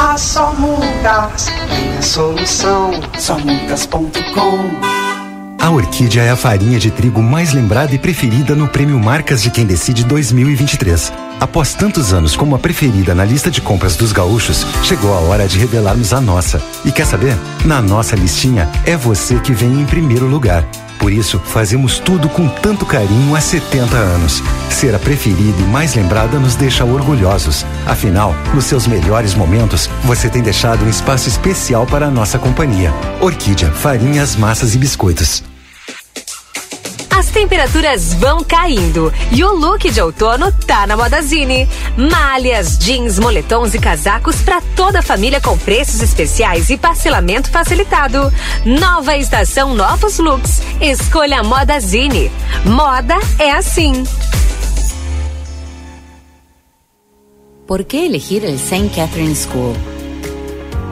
A Só Multas tem a solução. Somultas.com a Orquídea é a farinha de trigo mais lembrada e preferida no Prêmio Marcas de Quem Decide 2023. Após tantos anos como a preferida na lista de compras dos gaúchos, chegou a hora de revelarmos a nossa. E quer saber? Na nossa listinha, é você que vem em primeiro lugar. Por isso, fazemos tudo com tanto carinho há 70 anos. Ser a preferida e mais lembrada nos deixa orgulhosos. Afinal, nos seus melhores momentos, você tem deixado um espaço especial para a nossa companhia. Orquídea, farinhas, massas e biscoitos. As temperaturas vão caindo e o look de outono tá na Modazine. Malhas, jeans, moletons e casacos para toda a família com preços especiais e parcelamento facilitado. Nova estação, novos looks. Escolha a Modazine. Moda é assim. ¿Por qué elegir el St. Catherine School?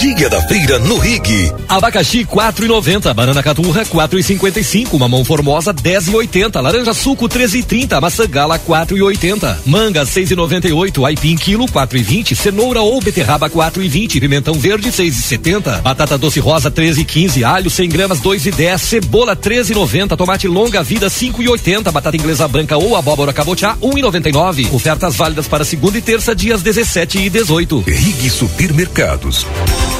Dia da feira no Rig. Abacaxi 4,90, banana caturra 4,55, mamão formosa 10,80, laranja suco 13,30, maçã gala 4,80, manga 6,98, aipim quilo 4,20, cenoura ou beterraba 4,20, pimentão verde 6,70, batata doce rosa 13,15, alho 100 gramas 2,10, cebola 13,90, tomate longa vida 5,80, batata inglesa branca ou abóbora cabotiá 1,99. Ofertas válidas para segunda e terça dias 17 e 18. Rig Supermercados. Thank you.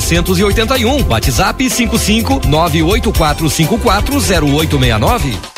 981. WhatsApp 55 984540869.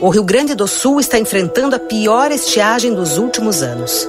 O Rio Grande do Sul está enfrentando a pior estiagem dos últimos anos.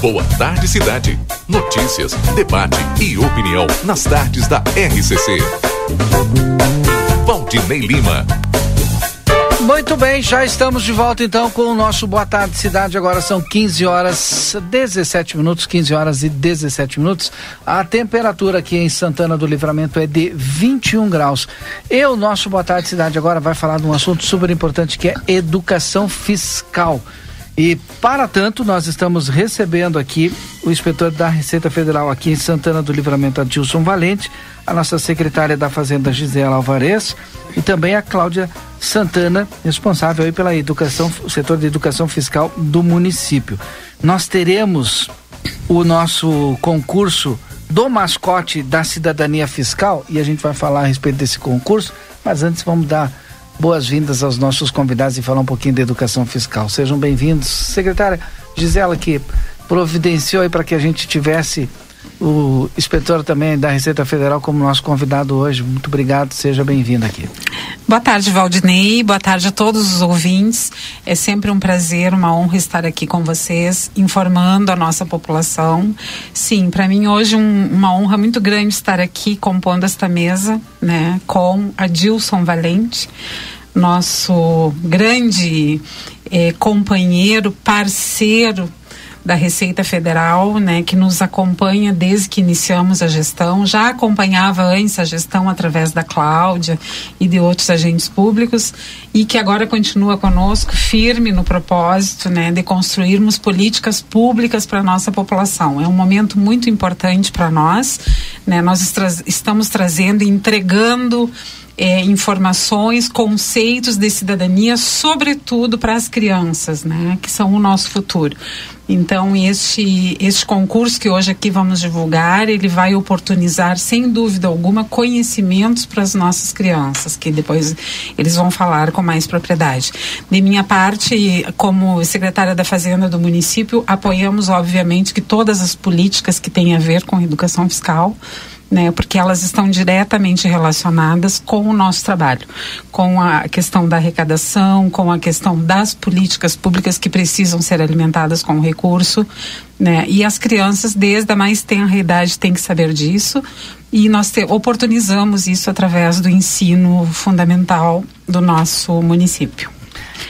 Boa tarde, cidade. Notícias, debate e opinião nas tardes da RCC. Valdinei Lima. Muito bem, já estamos de volta então com o nosso Boa Tarde Cidade. Agora são 15 horas 17 minutos, 15 horas e 17 minutos. A temperatura aqui em Santana do Livramento é de 21 graus. E o nosso Boa Tarde Cidade agora vai falar de um assunto super importante que é educação fiscal. E, para tanto, nós estamos recebendo aqui o inspetor da Receita Federal aqui em Santana do Livramento, Adilson Valente, a nossa secretária da Fazenda, Gisela Alvarez, e também a Cláudia Santana, responsável aí pela educação, o setor de educação fiscal do município. Nós teremos o nosso concurso do mascote da cidadania fiscal e a gente vai falar a respeito desse concurso, mas antes vamos dar boas-vindas aos nossos convidados e falar um pouquinho da educação fiscal. Sejam bem-vindos. Secretária Gisela, que providenciou aí para que a gente tivesse o inspetor também da Receita Federal como nosso convidado hoje. Muito obrigado, seja bem-vindo aqui. Boa tarde, Valdinei. Boa tarde a todos os ouvintes. É sempre um prazer, uma honra estar aqui com vocês, informando a nossa população. Sim, para mim hoje um, uma honra muito grande estar aqui compondo esta mesa, né, com a Dilson Valente, nosso grande eh, companheiro, parceiro da Receita Federal, né, que nos acompanha desde que iniciamos a gestão, já acompanhava antes a gestão através da Cláudia e de outros agentes públicos e que agora continua conosco firme no propósito, né, de construirmos políticas públicas para nossa população. É um momento muito importante para nós, né? Nós estamos trazendo entregando é, informações, conceitos de cidadania, sobretudo para as crianças, né, que são o nosso futuro. Então, este, este concurso que hoje aqui vamos divulgar, ele vai oportunizar, sem dúvida alguma, conhecimentos para as nossas crianças, que depois eles vão falar com mais propriedade. De minha parte, como secretária da Fazenda do município, apoiamos, obviamente, que todas as políticas que têm a ver com educação fiscal, né, porque elas estão diretamente relacionadas com o nosso trabalho, com a questão da arrecadação, com a questão das políticas públicas que precisam ser alimentadas com o recurso, né, e as crianças desde a mais tenra idade têm que saber disso, e nós te, oportunizamos isso através do ensino fundamental do nosso município.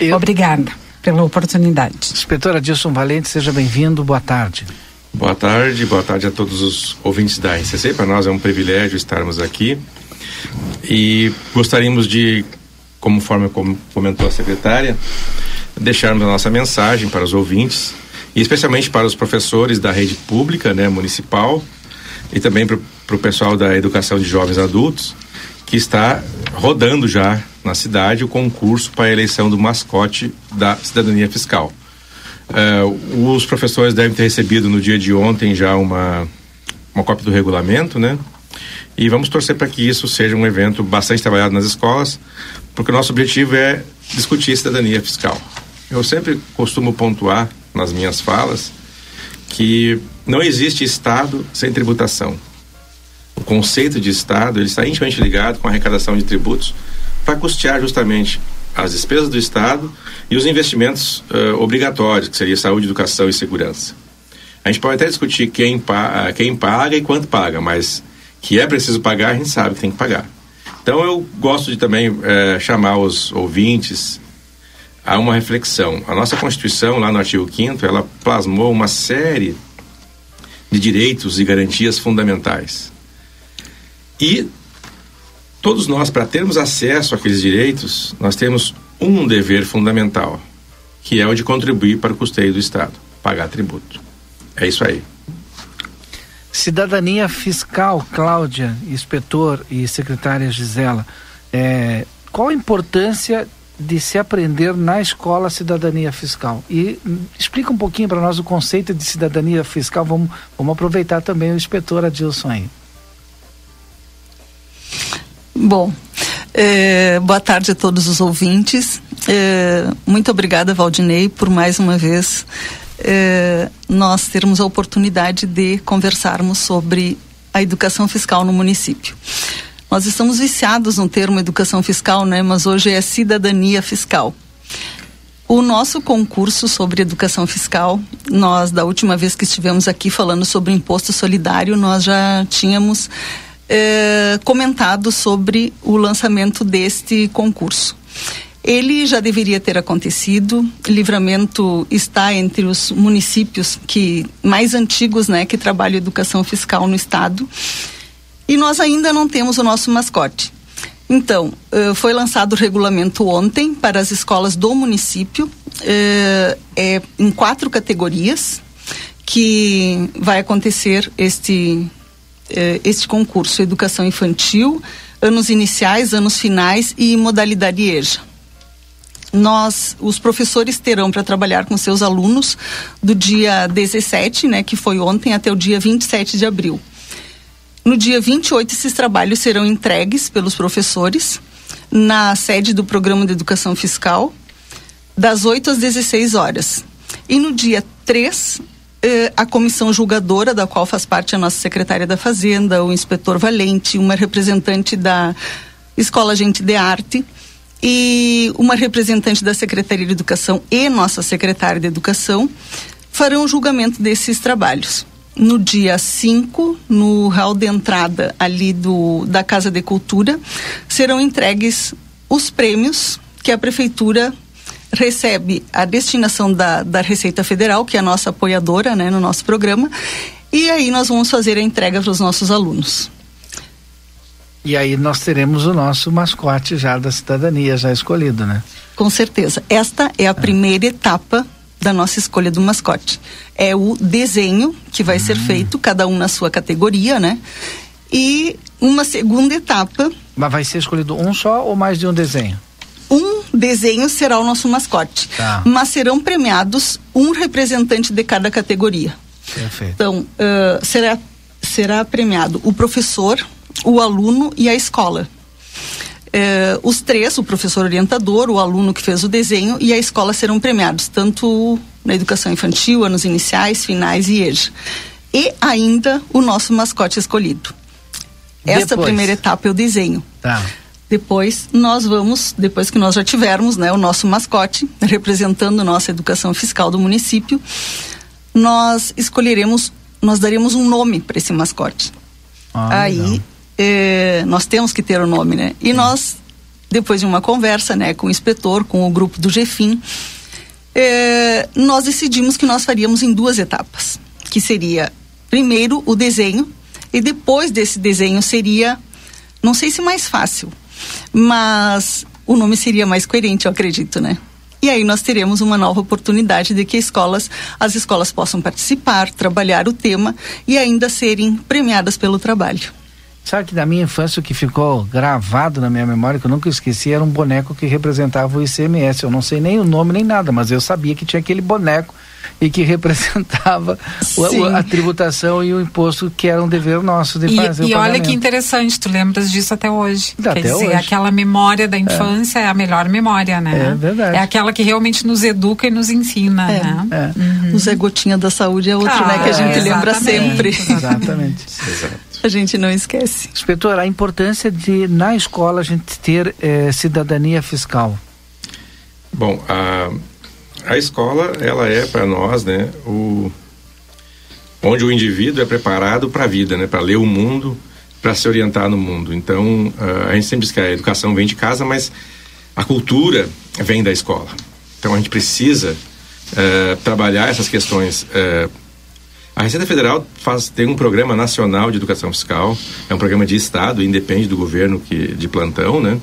Eu... Obrigada pela oportunidade. Inspetora Dilson Valente, seja bem-vindo, boa tarde. Boa tarde, boa tarde a todos os ouvintes da RCC. Para nós é um privilégio estarmos aqui e gostaríamos de, como comentou a secretária, deixarmos a nossa mensagem para os ouvintes e especialmente para os professores da rede pública, né, municipal e também para o pessoal da educação de jovens adultos que está rodando já na cidade o concurso para a eleição do mascote da cidadania fiscal. Uh, os professores devem ter recebido no dia de ontem já uma, uma cópia do regulamento, né? E vamos torcer para que isso seja um evento bastante trabalhado nas escolas, porque o nosso objetivo é discutir cidadania fiscal. Eu sempre costumo pontuar nas minhas falas que não existe Estado sem tributação. O conceito de Estado ele está intimamente ligado com a arrecadação de tributos para custear justamente as despesas do Estado e os investimentos uh, obrigatórios, que seria saúde, educação e segurança. A gente pode até discutir quem, pa quem paga e quanto paga, mas que é preciso pagar, a gente sabe que tem que pagar. Então eu gosto de também uh, chamar os ouvintes a uma reflexão. A nossa Constituição, lá no artigo 5 ela plasmou uma série de direitos e garantias fundamentais. E Todos nós, para termos acesso àqueles direitos, nós temos um dever fundamental, que é o de contribuir para o custeio do Estado, pagar tributo. É isso aí. Cidadania fiscal, Cláudia, inspetor e secretária Gisela, é, qual a importância de se aprender na escola cidadania fiscal? E explica um pouquinho para nós o conceito de cidadania fiscal. Vamos, vamos aproveitar também o inspetor Adilson aí. Bom, é, boa tarde a todos os ouvintes. É, muito obrigada, Valdinei, por mais uma vez é, nós termos a oportunidade de conversarmos sobre a educação fiscal no município. Nós estamos viciados no termo educação fiscal, né? Mas hoje é cidadania fiscal. O nosso concurso sobre educação fiscal, nós da última vez que estivemos aqui falando sobre imposto solidário, nós já tínhamos eh, comentado sobre o lançamento deste concurso. Ele já deveria ter acontecido. Livramento está entre os municípios que mais antigos, né, que trabalham educação fiscal no estado. E nós ainda não temos o nosso mascote. Então, uh, foi lançado o regulamento ontem para as escolas do município, uh, é em quatro categorias que vai acontecer este eh, este concurso: educação infantil, anos iniciais, anos finais e modalidade EJA. Nós, os professores terão para trabalhar com seus alunos do dia 17, né, que foi ontem, até o dia 27 de abril. No dia 28, esses trabalhos serão entregues pelos professores na sede do Programa de Educação Fiscal, das 8 às 16 horas. E no dia 3, eh, a comissão julgadora, da qual faz parte a nossa secretária da Fazenda, o inspetor Valente, uma representante da Escola Gente de Arte e uma representante da Secretaria de Educação e nossa secretária de Educação, farão o julgamento desses trabalhos. No dia 5, no hall de entrada ali do, da Casa de Cultura, serão entregues os prêmios que a Prefeitura recebe a destinação da, da Receita Federal, que é a nossa apoiadora né, no nosso programa, e aí nós vamos fazer a entrega para os nossos alunos. E aí nós teremos o nosso mascote já da cidadania, já escolhido, né? Com certeza. Esta é a é. primeira etapa da nossa escolha do mascote. É o desenho que vai hum. ser feito, cada um na sua categoria, né? E uma segunda etapa. Mas vai ser escolhido um só ou mais de um desenho? Um desenho será o nosso mascote, Tá. mas serão premiados um representante de cada categoria. Perfeito. Então, ah, será, será premiado o professor, o aluno e a escola. Eh, os três, o professor orientador, o aluno que fez o desenho e a escola serão premiados, tanto na educação infantil, anos iniciais, finais e EJA. E ainda o nosso mascote escolhido. Essa Depois. primeira etapa é o desenho. Tá. Depois nós vamos, depois que nós já tivermos né, o nosso mascote, representando nossa educação fiscal do município, nós escolheremos, nós daremos um nome para esse mascote. Ah, Aí eh, nós temos que ter o nome, né? E nós, depois de uma conversa né, com o inspetor, com o grupo do GFIM, eh, nós decidimos que nós faríamos em duas etapas. Que seria, primeiro, o desenho, e depois desse desenho seria, não sei se mais fácil, mas o nome seria mais coerente, eu acredito, né? E aí nós teremos uma nova oportunidade de que escolas, as escolas possam participar, trabalhar o tema e ainda serem premiadas pelo trabalho. Sabe que da minha infância o que ficou gravado na minha memória, que eu nunca esqueci, era um boneco que representava o ICMS. Eu não sei nem o nome nem nada, mas eu sabia que tinha aquele boneco e que representava o- a, tributação e o imposto que era um dever nosso de fazer E, o e olha que interessante, tu lembras disso até hoje. Até Quer dizer, hoje. aquela memória da infância é. a melhor memória, né? É verdade. É aquela que realmente nos educa e nos ensina, É. né? O Zé Gotinha da Saúde é outro, Ah, né? Que a gente é, lembra exatamente, sempre. Exatamente. A gente não esquece. Inspetor, a importância de na escola a gente ter eh, cidadania fiscal. Bom, a, a escola, ela é para nós, né, o, onde o indivíduo é preparado para a vida, né, para ler o mundo, para se orientar no mundo. Então, a gente sempre diz que a educação vem de casa, mas a cultura vem da escola. Então, a gente precisa eh, trabalhar essas questões. eh, a Receita Federal faz, tem um programa nacional de educação fiscal, é um programa de Estado, independe do governo que, de plantão, né?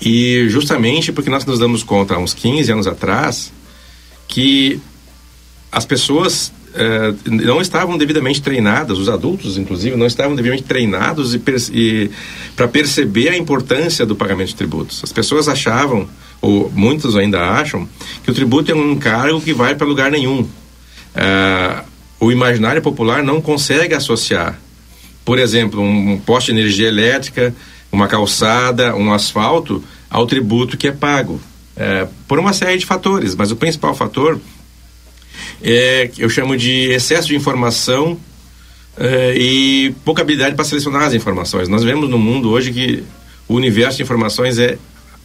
E justamente porque nós nos damos conta há uns 15 anos atrás que as pessoas eh, não estavam devidamente treinadas, os adultos inclusive, não estavam devidamente treinados para perceber a importância do pagamento de tributos. As pessoas achavam, ou muitos ainda acham, que o tributo é um encargo que vai para lugar nenhum. Ah, o imaginário popular não consegue associar por exemplo, um poste de energia elétrica, uma calçada, um asfalto, ao tributo que é pago. É, por uma série de fatores, mas o principal fator é que eu chamo de excesso de informação é, e pouca habilidade para selecionar as informações. Nós vemos no mundo hoje que o universo de informações é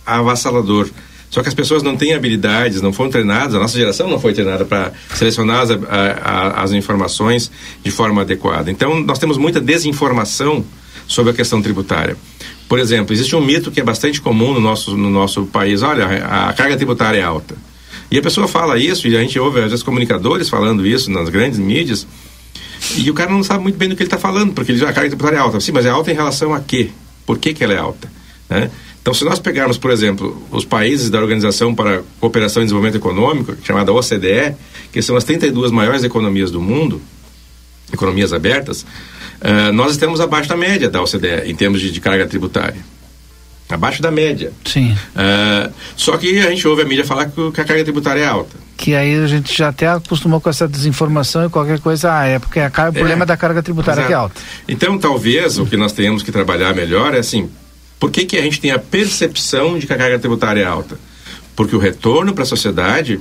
avassalador. Só que as pessoas não têm habilidades, não foram treinadas, a nossa geração não foi treinada para selecionar as, a- a- as informações de forma adequada. Então, nós temos muita desinformação sobre a questão tributária. Por exemplo, existe um mito que é bastante comum no nosso, no nosso país: olha, a, carga tributária é alta. E a pessoa fala isso, e a gente ouve às vezes comunicadores falando isso nas grandes mídias, e o cara não sabe muito bem do que ele está falando, porque ele diz, "Ah, a carga tributária é alta. Sim, mas é alta em relação a quê? Por que, que ela é alta? Né? Então, se nós pegarmos, por exemplo, os países da Organização para Cooperação e Desenvolvimento Econômico, chamada OCDE, que são as 32 maiores economias do mundo, economias abertas, eh, nós estamos abaixo da média da OCDE em termos de, de carga tributária. Abaixo da média. Sim. Eh, só que a gente ouve a mídia falar que, que a carga tributária é alta. Que aí a gente já até acostumou com essa desinformação e qualquer coisa, ah, é porque a o problema da carga tributária que é Exato. alta. Então, talvez o que nós tenhamos que trabalhar melhor é assim: por que, que a gente tem a percepção de que a carga tributária é alta? Porque o retorno para a sociedade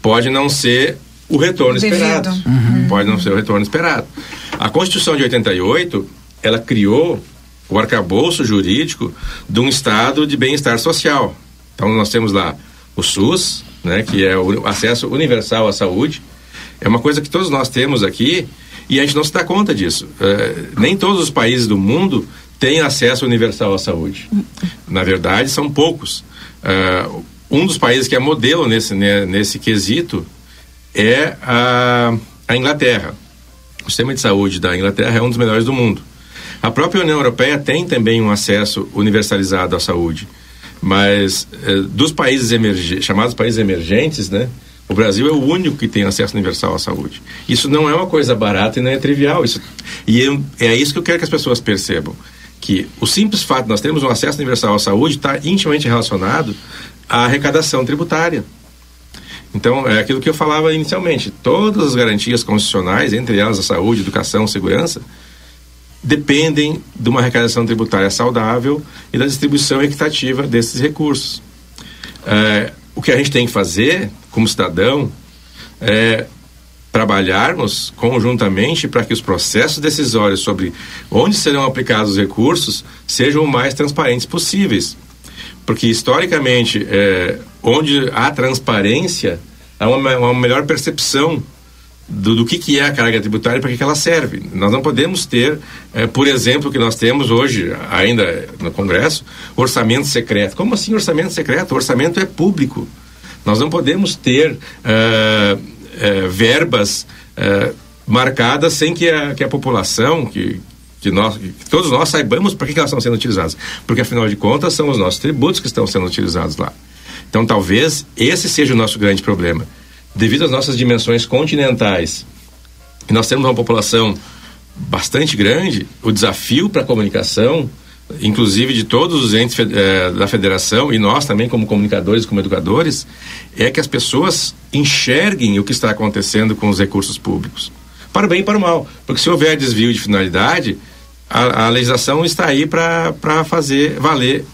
pode não ser o retorno Devido. esperado. Pode não ser o retorno esperado. A Constituição de 88, ela criou o arcabouço jurídico de um estado de bem-estar social. Então, nós temos lá o SUS, né, que é o acesso universal à saúde. É uma coisa que todos nós temos aqui e a gente não se dá conta disso. Eh, nem todos os países do mundo têm acesso universal à saúde. Na verdade, são poucos. Eh, um dos países que é modelo nesse, né, nesse quesito é a, a Inglaterra. O sistema de saúde da Inglaterra é um dos melhores do mundo. A própria União Europeia tem também um acesso universalizado à saúde. Mas eh, dos países emerge- chamados países emergentes, né? O Brasil é o único que tem acesso universal à saúde. Isso não é uma coisa barata e não é trivial. Isso, e eu- é isso que eu quero que as pessoas percebam. que o simples fato de nós termos um acesso universal à saúde está intimamente relacionado à arrecadação tributária. Então, é aquilo que eu falava inicialmente: todas as garantias constitucionais, entre elas a saúde, educação, segurança, dependem de uma arrecadação tributária saudável e da distribuição equitativa desses recursos. É, o que a gente tem que fazer, como cidadão, é trabalharmos conjuntamente para que os processos decisórios sobre onde serão aplicados os recursos sejam o mais transparentes possíveis. Porque, historicamente, é, onde há transparência, há uma, uma melhor percepção do, do, que, que é a carga tributária e para que, que ela serve. Nós não podemos ter, é, por exemplo, que nós temos hoje, ainda no Congresso, orçamento secreto. Como assim orçamento secreto? O orçamento é público. Nós não podemos ter uh, uh, verbas uh, marcadas sem que a, que a população, que, que, nós, que todos nós saibamos para que, que elas estão sendo utilizadas. Porque, afinal de contas, são os nossos tributos que estão sendo utilizados lá. Então, talvez esse seja o nosso grande problema devido às nossas dimensões continentais, e nós temos uma população bastante grande, o desafio para a comunicação, inclusive de todos os entes eh, da federação e nós também como comunicadores, como educadores, é que as pessoas enxerguem o que está acontecendo com os recursos públicos, para o bem e para o mal, porque se houver desvio de finalidade, a, a legislação está aí para fazer valer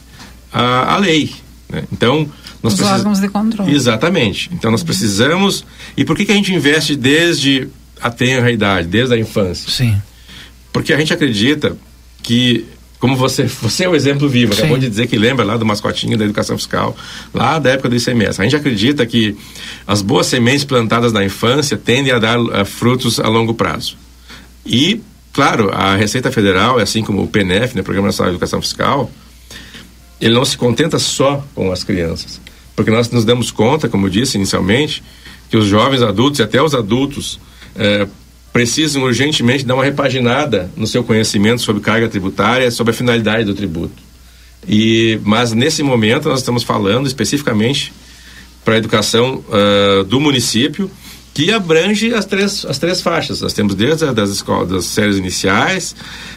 a, a lei. Né? Então, nós Os precis... órgãos de controle. Exatamente. Então nós precisamos. E por que, que a gente investe desde a tenra idade, desde a infância? Sim. Porque a gente acredita que como você, você é o exemplo vivo, Sim. acabou de dizer que lembra lá do mascotinho da educação fiscal, lá da época do ICMS. A gente acredita que as boas sementes plantadas na infância tendem a dar uh, frutos a longo prazo. E, claro, a Receita Federal, assim como o PNF, né, Programa Nacional de Educação Fiscal, ele não se contenta só com as crianças. Porque nós nos damos conta, como eu disse inicialmente, que os jovens adultos e até os adultos é, precisam urgentemente dar uma repaginada no seu conhecimento sobre carga tributária, sobre a finalidade do tributo. E, mas nesse momento nós estamos falando especificamente para a educação uh, do município, que abrange as três, as três faixas. Nós temos desde as das escolas, das séries iniciais,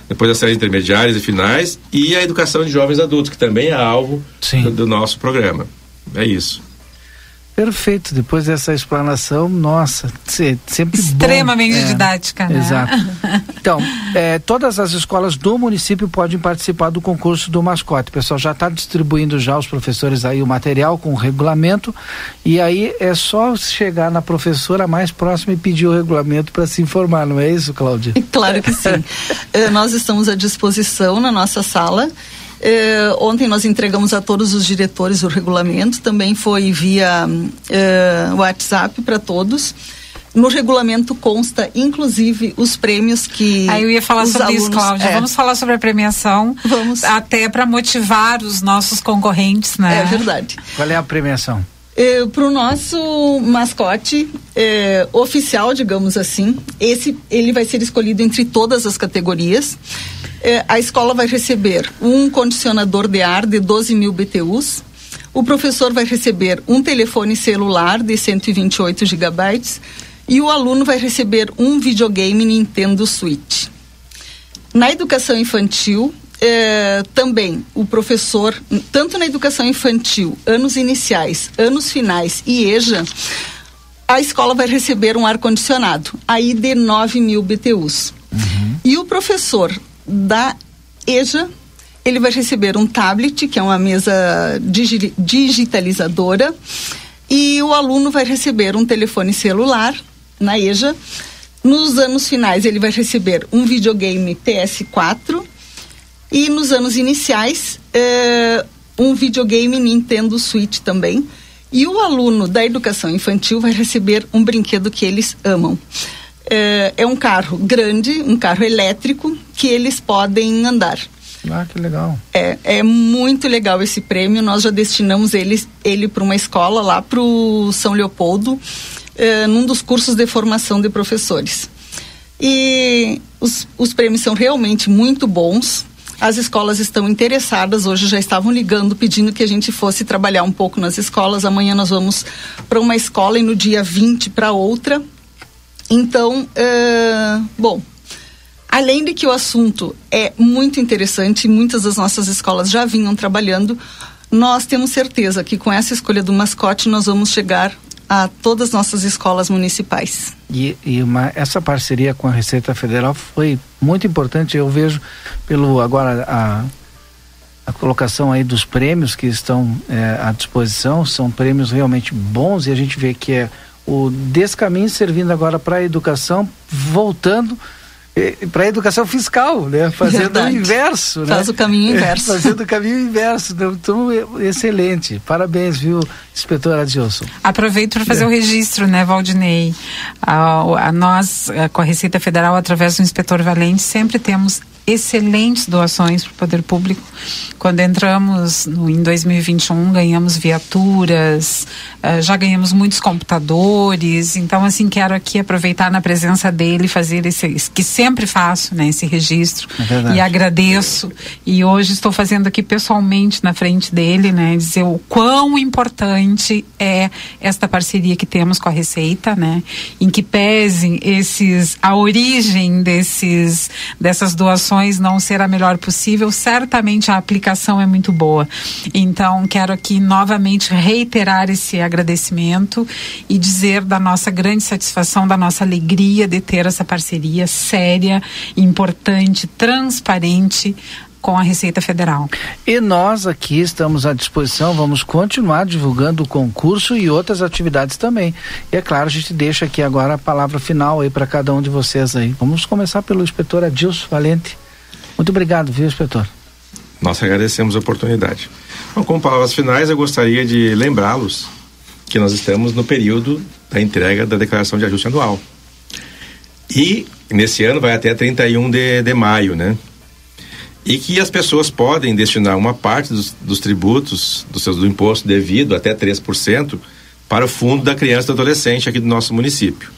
depois das séries intermediárias e finais, e a educação de jovens adultos, que também é alvo do, do nosso programa. É isso. Perfeito. Depois dessa explanação, nossa, sempre extremamente bom. É, didática, né? Exato. (laughs) Então, é, todas as escolas do município podem participar do concurso do mascote. O pessoal já está distribuindo já os professores aí o material com o regulamento e aí é só chegar na professora mais próxima e pedir o regulamento para se informar, não é isso, Cláudia? Claro que sim. (laughs) Eh, nós estamos à disposição na nossa sala eh, ontem nós entregamos a todos os diretores o regulamento, também foi via eh, WhatsApp para todos. No regulamento consta, inclusive, os prêmios que. Aí eu ia falar sobre alunos, isso, Cláudia. É. Vamos falar sobre a premiação. Vamos. Até para motivar os nossos concorrentes, né? É verdade. Qual é a premiação? É, para o nosso mascote é, oficial, digamos assim, esse ele vai ser escolhido entre todas as categorias. É, a escola vai receber um condicionador de ar de 12 mil BTUs. O professor vai receber um telefone celular de 128 gigabytes e o aluno vai receber um videogame Nintendo Switch. Na educação infantil, é, também o professor, tanto na educação infantil, anos iniciais, anos finais e EJA, a escola vai receber um ar-condicionado, aí de 9 mil BTUs. Uhum. E o professor da EJA, ele vai receber um tablet, que é uma mesa digi digitalizadora, e o aluno vai receber um telefone celular na EJA. Nos anos finais, ele vai receber um videogame PS4 e nos anos iniciais, eh, um videogame Nintendo Switch também. E o aluno da educação infantil vai receber um brinquedo que eles amam é, é um carro grande, um carro elétrico, que eles podem andar. Ah, que legal. É, é muito legal esse prêmio. Nós já destinamos ele, ele para uma escola lá para o São Leopoldo, é, num dos cursos de formação de professores. E os, os prêmios são realmente muito bons. As escolas estão interessadas, hoje já estavam ligando pedindo que a gente fosse trabalhar um pouco nas escolas. Amanhã nós vamos para uma escola e no dia 20 para outra. Então, uh, bom, Além de que o assunto é muito interessante, muitas das nossas escolas já vinham trabalhando, nós temos certeza que com essa escolha do mascote nós vamos chegar a todas as nossas escolas municipais. E, e uma, essa parceria com a Receita Federal foi muito importante. Eu vejo pelo agora a, a colocação aí dos prêmios que estão é, à disposição são prêmios realmente bons e a gente vê que é o Descaminho servindo agora para a educação, voltando para a educação fiscal, né? (laughs) Fazendo Verdade. o inverso, né? Faz o caminho (laughs) inverso. Fazendo o caminho inverso. Então, excelente. Parabéns, viu, inspetor Adilson. Aproveito para fazer é. o registro, né, Valdinei? A, a nós, a, com a Receita Federal, através do inspetor Valente, sempre temos excelentes doações para o poder público. Quando entramos no, em 2021, ganhamos viaturas, uh, já ganhamos muitos computadores. Então, assim, quero aqui aproveitar na presença dele fazer esse, que sempre faço, né, esse registro. É e agradeço. E hoje estou fazendo aqui pessoalmente na frente dele, né, dizer o quão importante é esta parceria que temos com a Receita, né, em que pesem esses a origem desses dessas doações não ser a melhor possível, certamente a aplicação é muito boa. Então, quero aqui novamente reiterar esse agradecimento e dizer da nossa grande satisfação, da nossa alegria de ter essa parceria séria, importante, transparente com a Receita Federal. E nós aqui estamos à disposição, vamos continuar divulgando o concurso e outras atividades também. E é claro, a gente deixa aqui agora a palavra final aí para cada um de vocês aí. Vamos começar pelo inspetor Adilson Valente. Muito obrigado, viu, inspetor? Nós agradecemos a oportunidade. Bom, com palavras finais, eu gostaria de lembrá-los que nós estamos no período da entrega da declaração de ajuste anual. E nesse ano vai até 31 de, de maio, né? E que as pessoas podem destinar uma parte dos, dos tributos, do, seus, do imposto devido, até 3%, para o fundo da criança e do adolescente aqui do nosso município.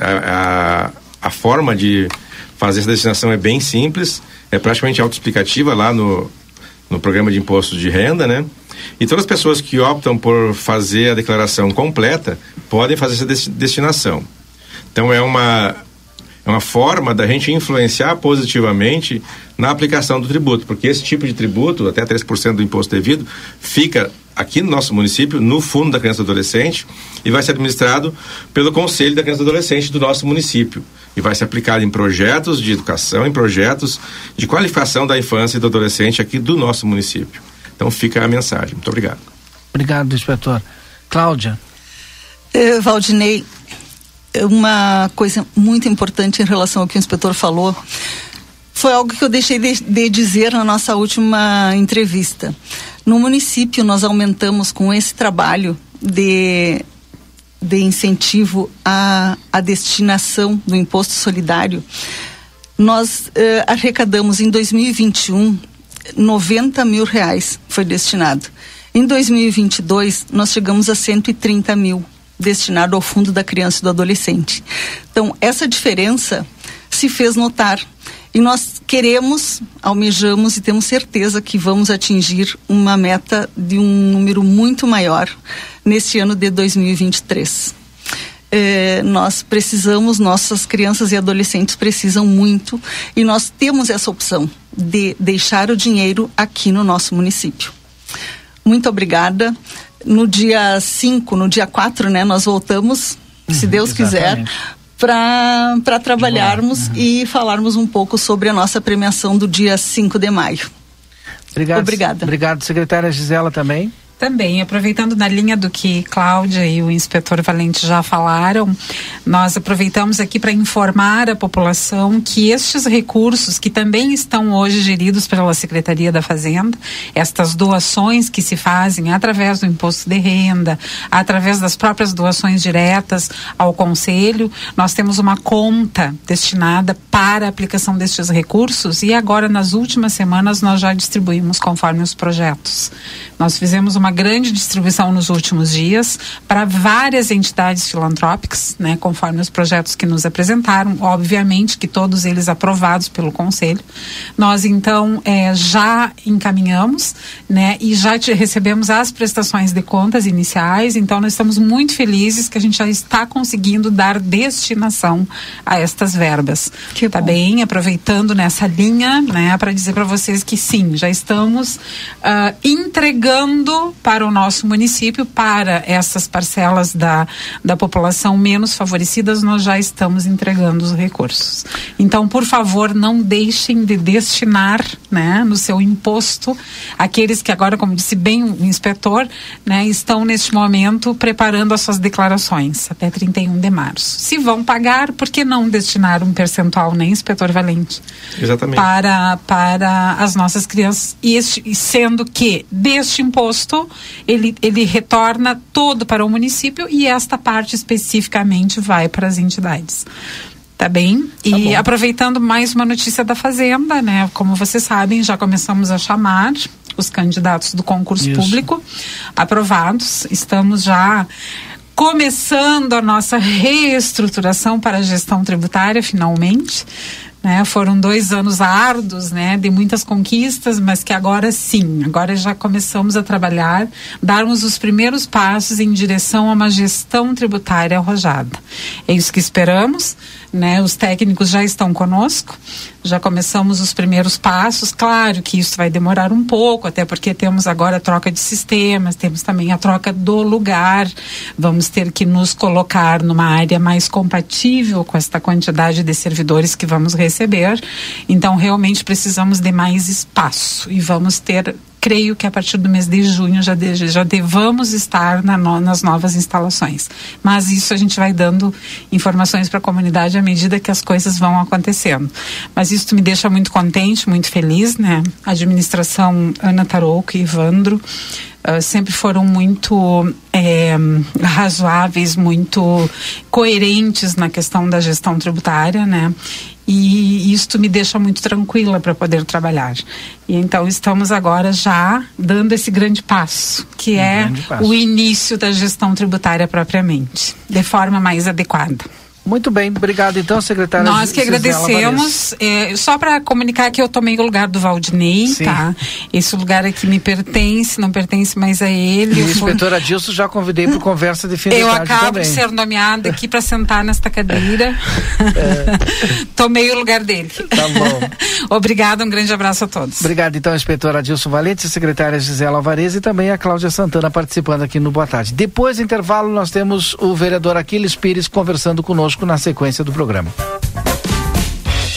A, a, a forma de fazer essa destinação é bem simples é praticamente autoexplicativa lá no, no programa de imposto de renda, né? E todas as pessoas que optam por fazer a declaração completa podem fazer essa destinação. Então é uma é uma forma da gente influenciar positivamente na aplicação do tributo, porque esse tipo de tributo, até 3% do imposto devido, fica aqui no nosso município, no Fundo da Criança e Adolescente, e vai ser administrado pelo Conselho da Criança e Adolescente do nosso município. E vai ser aplicado em projetos de educação, em projetos de qualificação da infância e do adolescente aqui do nosso município. Então fica a mensagem. Muito obrigado. Obrigado, inspetor. Cláudia. Eh, Valdinei, uma coisa muito importante em relação ao que o inspetor falou foi algo que eu deixei de, de, dizer na nossa última entrevista. No município, nós aumentamos com esse trabalho de, de incentivo à, à destinação do imposto solidário. Nós eh, arrecadamos em 2021 90 mil reais foi destinado. Em 2022, nós chegamos a 130 mil destinado ao fundo da criança e do adolescente. Então, essa diferença se fez notar e nós queremos, almejamos e temos certeza que vamos atingir uma meta de um número muito maior neste ano de 2023. É, nós precisamos, nossas crianças e adolescentes precisam muito e nós temos essa opção de deixar o dinheiro aqui no nosso município. Muito obrigada no dia 5, no dia 4, né, nós voltamos, uhum, se Deus exatamente. quiser, para trabalharmos e falarmos um pouco sobre a nossa premiação do dia 5 de maio. Obrigado. Obrigada. Obrigado, secretária Gisela também. Também, aproveitando na linha do que Cláudia e o inspetor Valente já falaram, nós aproveitamos aqui para informar a população que estes recursos, que também estão hoje geridos pela Secretaria da Fazenda, estas doações que se fazem através do imposto de renda, através das próprias doações diretas ao Conselho, nós temos uma conta destinada para a aplicação destes recursos e agora, nas últimas semanas, nós já distribuímos conforme os projetos. Nós fizemos uma uma grande distribuição nos últimos dias para várias entidades filantrópicas, né, conforme os projetos que nos apresentaram, obviamente que todos eles aprovados pelo Conselho. Nós então é, já encaminhamos, né, e já te, recebemos as prestações de contas iniciais. Então nós estamos muito felizes que a gente já está conseguindo dar destinação a estas verbas. Que tá bom. bem? Aproveitando nessa linha, né, para dizer para vocês que sim, já estamos uh, entregando para o nosso município, para essas parcelas da, da população menos favorecidas, nós já estamos entregando os recursos. Então, por favor, não deixem de destinar né, no seu imposto aqueles que agora, como disse bem o inspetor, né, estão neste momento preparando as suas declarações até 31 de março. Se vão pagar, por que não destinar um percentual, né, inspetor Valente? Exatamente. Para, para as nossas crianças. E, este, sendo que deste imposto ele, ele retorna todo para o município e esta parte especificamente vai para as entidades. Tá bem? E tá aproveitando mais uma notícia da Fazenda, né? Como vocês sabem, já começamos a chamar os candidatos do concurso Isso. público aprovados. Estamos já começando a nossa reestruturação para a gestão tributária, finalmente. Né? Foram dois anos árduos, né? De muitas conquistas, mas que agora sim, agora já começamos a trabalhar, darmos os primeiros passos em direção a uma gestão tributária arrojada. É isso que esperamos né? Os técnicos já estão conosco, já começamos os primeiros passos. Claro que isso vai demorar um pouco, até porque temos agora a troca de sistemas, temos também a troca do lugar. Vamos ter que nos colocar numa área mais compatível com esta quantidade de servidores que vamos receber. Então, realmente precisamos de mais espaço e vamos ter creio que a partir do mês de junho já, de, já devamos estar na no, nas novas instalações. Mas isso a gente vai dando informações para a comunidade à medida que as coisas vão acontecendo. Mas isso me deixa muito contente, muito feliz, né? A administração Ana Tarouco e Ivandro Uh, sempre foram muito é, razoáveis, muito coerentes na questão da gestão tributária, né? E isto me deixa muito tranquila para poder trabalhar. E então estamos agora já dando esse grande passo, que um é passo. o início da gestão tributária propriamente, de forma mais adequada. Muito bem, obrigado então, secretária. Nós que agradecemos. É, só para comunicar que eu tomei o lugar do Valdinei, Sim. tá? Esse lugar aqui me pertence, não pertence mais a ele. E o inspetor Adilson já convidei para conversa de fim Eu acabo também. de ser nomeada aqui para sentar nesta cadeira. É. (laughs) Tomei o lugar dele. Tá bom. (laughs) Obrigada, um grande abraço a todos. Obrigado então, inspetor Adilson Valente, secretária Gisela Alvarez e também a Cláudia Santana participando aqui no Boa Tarde. Depois do intervalo, nós temos o vereador Aquiles Pires conversando conosco conosco na sequência do programa.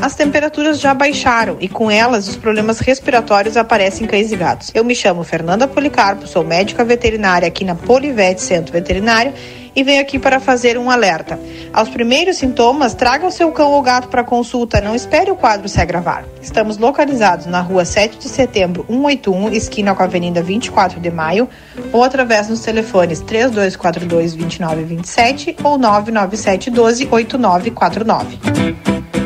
As temperaturas já baixaram e com elas os problemas respiratórios aparecem em cães e gatos. Eu me chamo Fernanda Policarpo, sou médica veterinária aqui na Polivete Centro Veterinário e venho aqui para fazer um alerta. Aos primeiros sintomas, traga o seu cão ou gato para consulta, não espere o quadro se agravar. Estamos localizados na rua 7 de setembro, 181, esquina com a Avenida 24 de Maio, ou através dos telefones 3242 2927 ou 99712 8949.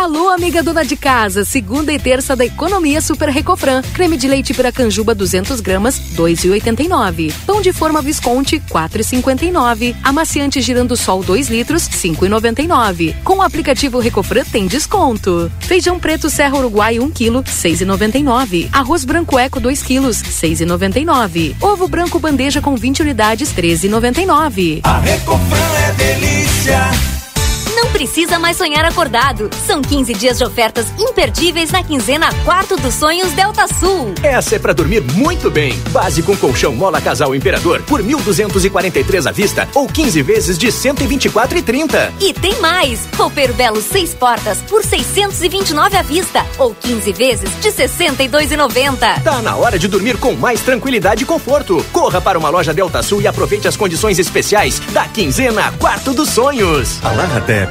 Amiga dona de casa, segunda e terça da economia Super Recofran. Creme de leite Piracanjuba 200 gramas, 2,89. Pão de forma Visconti, 4,59. Amaciante girando sol 2 litros, 5,99. Com o aplicativo Recofran tem desconto. Feijão preto Serra Uruguai 1 kg, 6,99. Arroz branco Eco 2 kg, 6,99. Ovo branco bandeja com 20 unidades, 13,99. A Recofran é delícia. Não precisa mais sonhar acordado. São 15 dias de ofertas imperdíveis na quinzena Quarto dos Sonhos Delta Sul. Essa é para dormir muito bem. Base com colchão Mola Casal Imperador por 1.243 à vista ou 15 vezes de 124,30. E tem mais! Roupeiro Belo 6 portas por 629 à vista ou 15 vezes de 62,90. Tá na hora de dormir com mais tranquilidade e conforto. Corra para uma loja Delta Sul e aproveite as condições especiais da quinzena Quarto dos Sonhos. A Larraté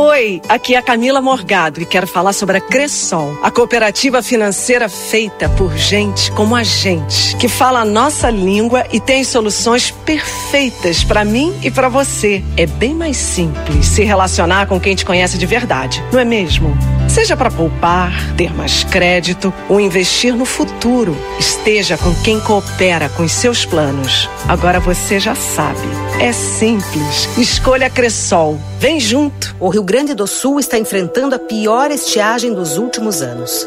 Oi, aqui é a Camila Morgado e quero falar sobre a Cressol, a cooperativa financeira feita por gente como a gente, que fala a nossa língua e tem soluções perfeitas para mim e para você. É bem mais simples se relacionar com quem te conhece de verdade, não é mesmo? Seja para poupar, ter mais crédito ou investir no futuro, esteja com quem coopera com os seus planos. Agora você já sabe. É simples. Escolha Cressol. Vem junto. O Rio Grande do Sul está enfrentando a pior estiagem dos últimos anos.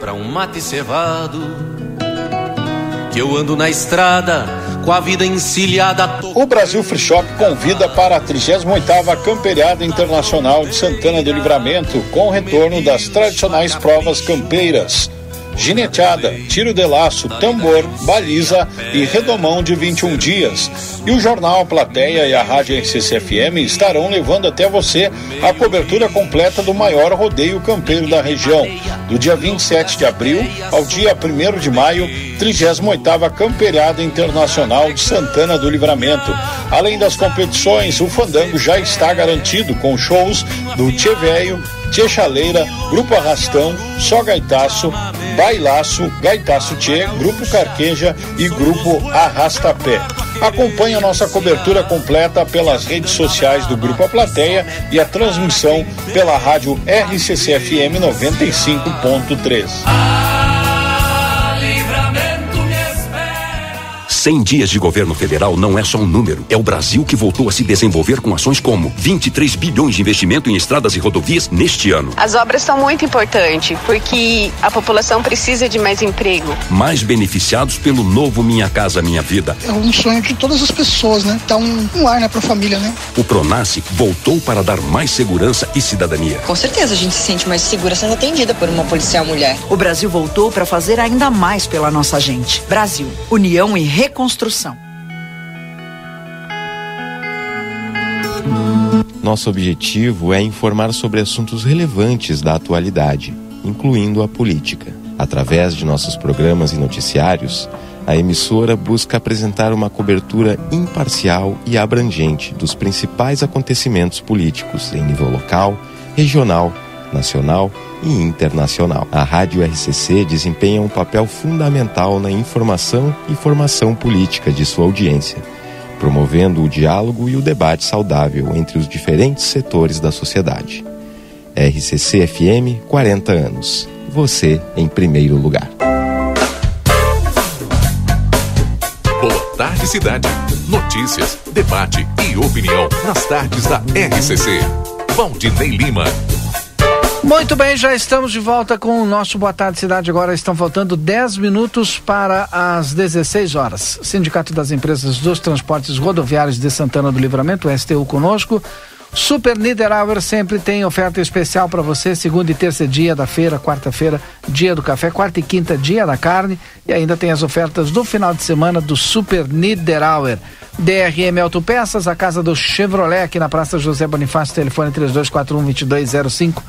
para um mate cevado que eu ando na estrada com a vida encilhada. O Brasil Free Shop convida para a 38ª Camperiada Internacional de Santana do Livramento com o retorno das tradicionais provas campeiras gineteada, tiro de laço, tambor, baliza e redomão de 21 dias. E o jornal Plateia e a Rádio RCCFM estarão levando até você a cobertura completa do maior rodeio campeiro da região, do dia 27 de abril ao dia 1 de maio, 38ª Campeirada Internacional de Santana do Livramento. Além das competições, o fandango já está garantido com shows do Tchê Velho, Tchê Chaleira, Grupo Arrastão, Só Gaitaço, Bailaço, Gaitaço Tchê, Grupo Carqueja e Grupo Arrastapé. Acompanhe a nossa cobertura completa pelas redes sociais do Grupo A Plateia e a transmissão pela rádio RCCFM 95.3. 100 dias de governo federal não é só um número. É o Brasil que voltou a se desenvolver com ações como 23 bilhões de investimento em estradas e rodovias neste ano. As obras são muito importantes porque a população precisa de mais emprego. Mais beneficiados pelo novo Minha Casa Minha Vida. É um sonho de todas as pessoas, né? Dar um, um ar, né, pra família, né? O Pronace voltou para dar mais segurança e cidadania. Com certeza a gente se sente mais segura sendo atendida por uma policial mulher. O Brasil voltou para fazer ainda mais pela nossa gente. Brasil, união e reconstrução. Nosso objetivo é informar sobre assuntos relevantes da atualidade, incluindo a política. Através de nossos programas e noticiários, a emissora busca apresentar uma cobertura imparcial e abrangente dos principais acontecimentos políticos em nível local, regional, nacional e internacional. A Rádio RCC desempenha um papel fundamental na informação e formação política de sua audiência, promovendo o diálogo e o debate saudável entre os diferentes setores da sociedade. RCC FM 40 anos. Você em primeiro lugar. Boa tarde, cidade. Notícias, debate e opinião nas tardes da RCC. Valdinei Lima. Muito bem, já estamos de volta com o nosso Boa Tarde Cidade. Agora estão faltando 10 minutos para as 16 horas. Sindicato das Empresas dos Transportes Rodoviários de Santana do Livramento, STU conosco. Super Niederauer sempre tem oferta especial para você, segunda e terça dia da feira, quarta-feira, dia do café, quarta e quinta dia da carne e ainda tem as ofertas do final de semana do Super Niederauer. DRM Autopeças, a casa do Chevrolet aqui na Praça José Bonifácio, telefone 3241 2205.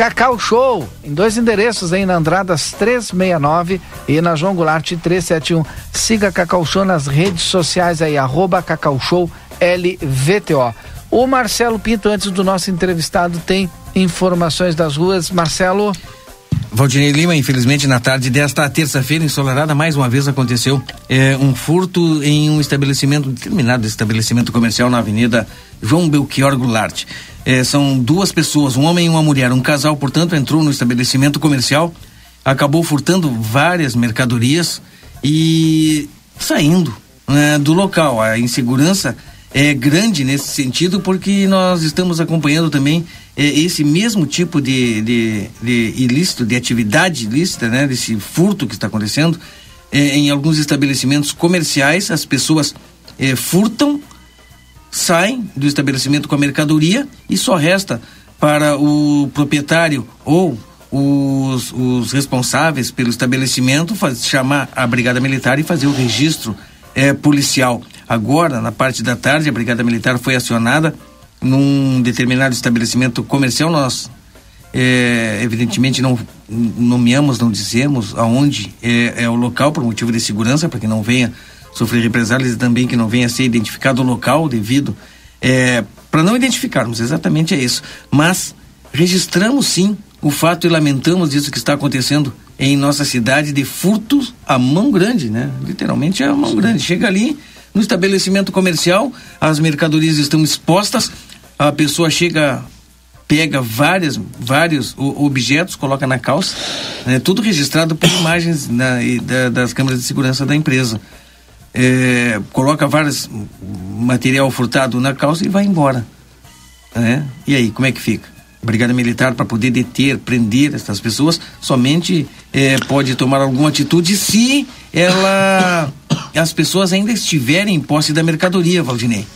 Cacau Show, em dois endereços, aí na Andradas 369 e na João Goulart 371. Siga Cacau Show nas redes sociais aí, arroba Cacau Show LVTO. O Marcelo Pinto, antes do nosso entrevistado, tem informações das ruas. Marcelo. Valdinei Lima, infelizmente, na tarde desta terça-feira, ensolarada, mais uma vez aconteceu é, um furto em um estabelecimento, determinado estabelecimento comercial na Avenida João Belchior Goulart. É, são duas pessoas, um homem e uma mulher. Um casal, portanto, entrou no estabelecimento comercial, acabou furtando várias mercadorias e saindo né, do local. A insegurança é grande nesse sentido porque nós estamos acompanhando também esse mesmo tipo de, de, de, ilícito, de atividade ilícita, né, desse furto que está acontecendo é, em alguns estabelecimentos comerciais. As pessoas é, furtam, saem do estabelecimento com a mercadoria e só resta para o proprietário ou os, os responsáveis pelo estabelecimento faz, chamar a Brigada Militar e fazer o registro é, policial. Agora, na parte da tarde, a Brigada Militar foi acionada num determinado estabelecimento comercial. Nós, é, evidentemente, não nomeamos, não dizemos aonde é, é o local por motivo de segurança, para que não venha sofrer represálias e também que não venha a ser identificado o local devido. É, para não identificarmos, exatamente é isso. Mas registramos sim o fato e lamentamos isso que está acontecendo em nossa cidade de furtos à mão grande, né? Literalmente é a mão grande. Chega ali no estabelecimento comercial, as mercadorias estão expostas, a pessoa chega, pega várias, vários objetos, coloca na calça, né? tudo registrado por imagens na, da, das câmeras de segurança da empresa. É, coloca vários material furtado na calça e vai embora. Né? E aí, como é que fica? Brigada Militar para poder deter, prender essas pessoas, somente é, pode tomar alguma atitude se ela (coughs) as pessoas ainda estiverem em posse da mercadoria, Valdinei.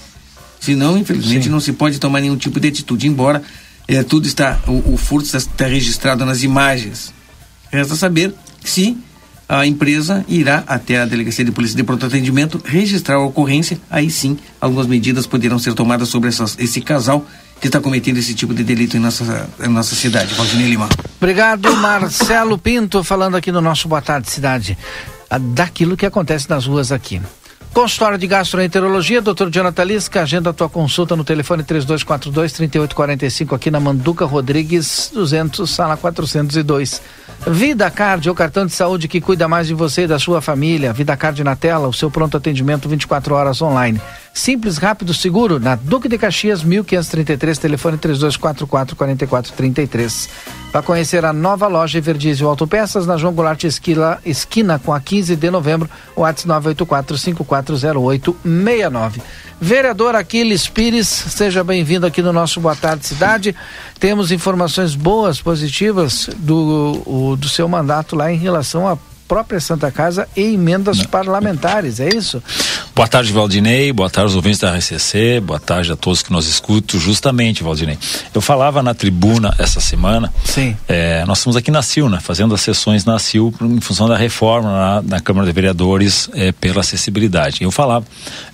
Senão, infelizmente, Sim. não se pode tomar nenhum tipo de atitude, embora é, tudo está, o, o furto está, está, registrado nas imagens. Resta saber se a empresa irá até a Delegacia de Polícia de Pronto Atendimento registrar a ocorrência. Aí sim, algumas medidas poderão ser tomadas sobre essas, esse casal que está cometendo esse tipo de delito em nossa, em nossa cidade. Valdinei Lima. Obrigado, Marcelo Pinto, falando aqui no nosso Boa Tarde Cidade, daquilo que acontece nas ruas aqui. Consultório de Gastroenterologia, Dr. Jonathan Lisca, agenda a tua consulta no telefone 3242-3845 aqui na Manduca Rodrigues 200, sala 402. Vida Card, o cartão de saúde que cuida mais de você e da sua família. Vida Card na tela, o seu pronto atendimento 24 horas online. Simples, rápido, seguro, na Duque de Caxias, 1533, telefone 3244 4433. Para conhecer a nova loja Everdizio Autopeças na João Goulart esquina, esquina com a 15 de novembro, WhatsApp 984 540869. Vereador Aquiles Pires, seja bem-vindo aqui no nosso Boa Tarde Cidade. Temos informações boas, positivas do, o, do seu mandato lá em relação a própria Santa Casa e emendas Não. parlamentares, é isso? Boa tarde, Valdinei, boa tarde aos ouvintes da RCC, boa tarde a todos que nos escutam. Justamente, Valdinei, eu falava na tribuna essa semana, Sim. É, nós estamos aqui na CIL, né, fazendo as sessões na CIL em função da reforma na, na Câmara de Vereadores é, pela acessibilidade. Eu falava,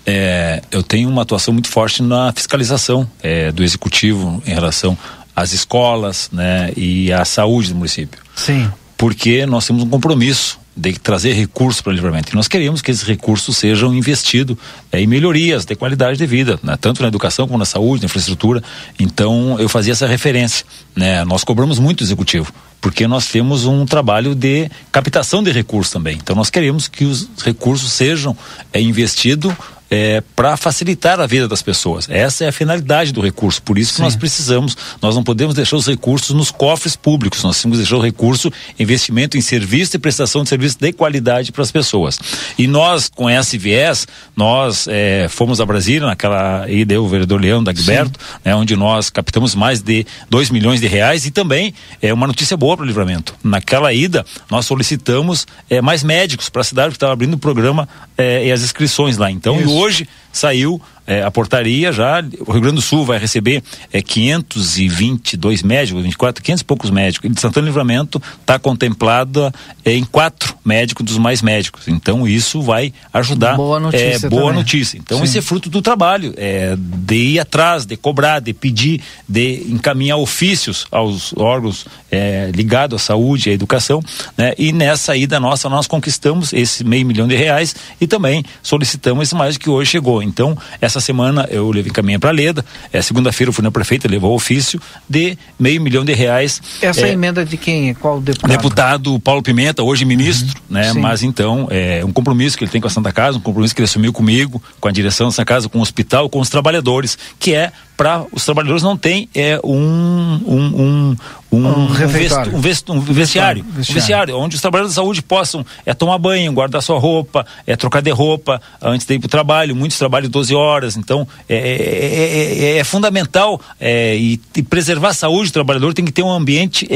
é, eu tenho uma atuação muito forte na fiscalização é, do Executivo em relação às escolas né, e à saúde do município. Sim porque nós temos um compromisso de trazer recursos para o livramento. E nós queremos que esses recursos sejam investidos é, em melhorias de qualidade de vida, né? tanto na educação como na saúde, na infraestrutura. Então, eu fazia essa referência. Né? Nós cobramos muito o executivo, porque nós temos um trabalho de captação de recursos também. Então, nós queremos que os recursos sejam é, investidos é, para facilitar a vida das pessoas. Essa é a finalidade do recurso. Por isso que Sim. nós precisamos, nós não podemos deixar os recursos nos cofres públicos. Nós temos que deixar o recurso investimento em serviço e prestação de serviço de qualidade para as pessoas. E nós, com esse viés, nós é, fomos a Brasília, naquela ida, o vereador Leão da Gilberto, né, onde nós captamos mais de 2 milhões de reais e também é uma notícia boa para o livramento. Naquela ida, nós solicitamos é, mais médicos para a cidade que estava abrindo o programa é, e as inscrições lá. Então, hoje saiu é, a portaria já, o Rio Grande do Sul vai receber é, 522 médicos, 24, 500 e poucos médicos. E de Santana Livramento está contemplada é, em quatro médicos dos mais médicos. Então isso vai ajudar. Boa notícia. É, boa notícia. Então Sim. isso é fruto do trabalho, é, de ir atrás, de cobrar, de pedir, de encaminhar ofícios aos órgãos é, ligados à saúde, à educação, né? E nessa ida nossa nós conquistamos esse meio milhão de reais e também solicitamos esse mais que hoje chegou. Então essa essa semana eu levei caminho para Leda. É, Segunda-feira eu fui na prefeita, levou o ofício de meio milhão de reais. Essa é, emenda de quem? Qual deputado? Deputado Paulo Pimenta, hoje ministro, uhum. né? Sim. Mas então, é um compromisso que ele tem com a Santa Casa, um compromisso que ele assumiu comigo, com a direção da Santa Casa, com o hospital, com os trabalhadores, que é para os trabalhadores não tem é um um, um, um, um, vest, um, vest, um vestiário, um vestiário, onde os trabalhadores da saúde possam é tomar banho, guardar sua roupa, é trocar de roupa antes de ir para o trabalho, muitos trabalham 12 horas, então é, é, é, é fundamental e, e, preservar a saúde do trabalhador tem que ter um ambiente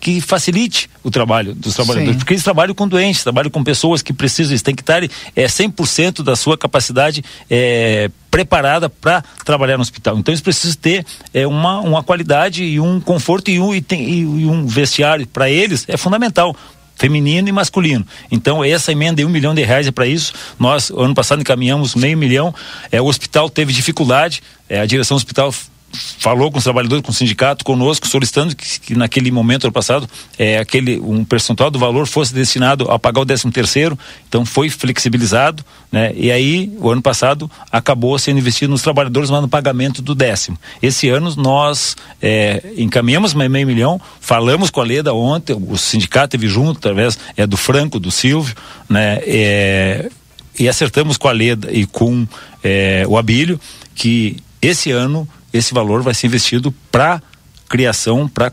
que facilite o trabalho dos trabalhadores, Sim. porque eles trabalham com doentes, trabalham com pessoas que precisam, eles têm que estar é, 100% da sua capacidade é, preparada para trabalhar no hospital. Então eles precisam ter é, uma, uma qualidade e um conforto e um, e tem, e, um vestiário para eles é fundamental feminino e masculino. Então, essa emenda de um milhão de reais é para isso. Nós, ano passado, encaminhamos meio milhão. É, o hospital teve dificuldade, é, a direção do hospital falou com os trabalhadores, com o sindicato, conosco, solicitando que, que naquele momento, ano passado, é, aquele, um percentual do valor fosse destinado a pagar o 13 terceiro, então foi flexibilizado, né? E aí, o ano passado, acabou sendo investido nos trabalhadores, mas no pagamento do décimo. Esse ano, nós é, encaminhamos meio milhão, falamos com a Leda ontem, o sindicato teve junto, através é, do Franco, do Silvio, né? É, e acertamos com a Leda e com é, o Abílio que esse ano esse valor vai ser investido para criação, para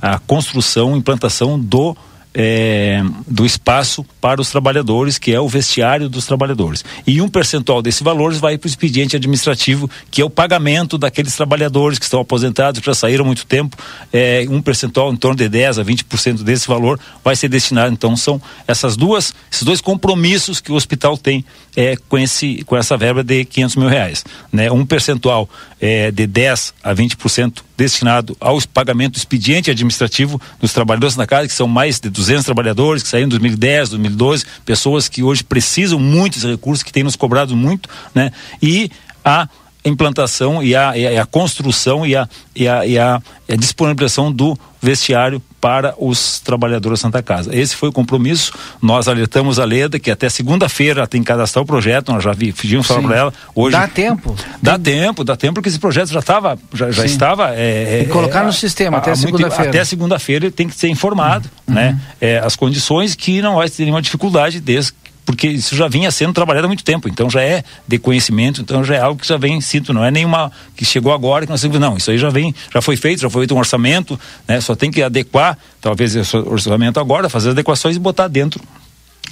a construção, implantação do é, do espaço para os trabalhadores, que é o vestiário dos trabalhadores. E um percentual desse valor vai para o expediente administrativo, que é o pagamento daqueles trabalhadores que estão aposentados, que já saíram há muito tempo. É, um percentual em torno de 10 a 20% desse valor vai ser destinado. Então, são essas duas, esses dois compromissos que o hospital tem é, com, esse, com essa verba de 500 mil reais. Né? Um percentual é, de 10 a 20% destinado ao pagamento do expediente administrativo dos trabalhadores na casa, que são mais de 200 trabalhadores que saíram em 2010, 2012, pessoas que hoje precisam muito desse recurso, que têm nos cobrado muito, né? E a implantação e a, e a, construção e a, e a, e a, e a disponibilização do vestiário para os trabalhadores da Santa Casa. Esse foi o compromisso. Nós alertamos a Leda que até segunda-feira tem que cadastrar o projeto. Nós já pedimos falar para ela. Hoje dá tempo. Dá tem... tempo, dá tempo porque esse projeto já estava, já, já estava. É, é, colocar é, no sistema até segunda-feira. Até segunda-feira tem que ser informado, uhum. né? É, as condições que não vai ter nenhuma dificuldade desde porque isso já vinha sendo trabalhado há muito tempo, então já é de conhecimento, então já é algo que já vem sinto, não é nenhuma que chegou agora que nós temos, não, isso aí já vem, já foi feito, já foi feito um orçamento, né? Só tem que adequar, talvez esse orçamento agora, fazer adequações e botar dentro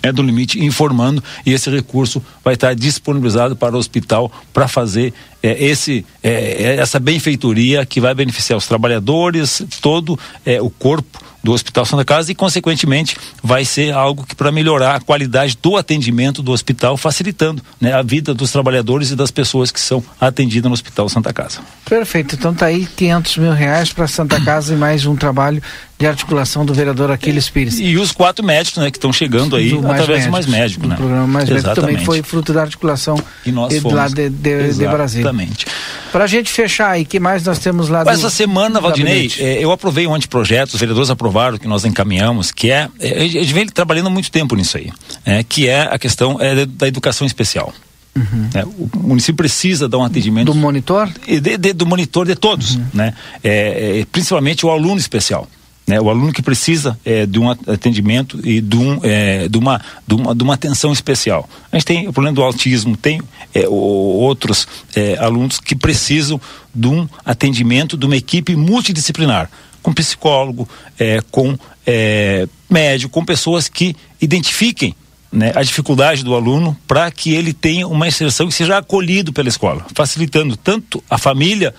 é do limite informando e esse recurso vai estar disponibilizado para o hospital para fazer é, esse é, essa benfeitoria que vai beneficiar os trabalhadores todo é, o corpo do Hospital Santa Casa e, consequentemente, vai ser algo que para melhorar a qualidade do atendimento do hospital, facilitando né, a vida dos trabalhadores e das pessoas que são atendidas no Hospital Santa Casa. Perfeito. Então tá aí 500 mil reais para Santa Casa e mais um trabalho de articulação do vereador Aquiles Pires. E, e os quatro médicos, né, que estão chegando aí do através do Mais Médico, né? O programa Mais Médico também foi fruto da articulação e nós fomos. lá de, de, de Brasília. Exatamente. Para a gente fechar aí, que mais nós temos lá? Essa semana, Valdinei, é, eu aprovei um anteprojeto, os vereadores aprovaram que nós encaminhamos, que é, é a gente vem trabalhando muito tempo nisso aí, é, que é a questão é, da educação especial. Uhum. É, o município precisa dar um atendimento. Do monitor? De, de, do monitor de todos, uhum. né? É, é, principalmente o aluno especial. Né, o aluno que precisa é, de um atendimento e de, um, é, de, uma, de, uma, de uma atenção especial. A gente tem o problema do autismo, tem é, o, outros é, alunos que precisam de um atendimento de uma equipe multidisciplinar, com psicólogo, é, com é, médico, com pessoas que identifiquem né, a dificuldade do aluno para que ele tenha uma inserção e seja acolhido pela escola, facilitando tanto a família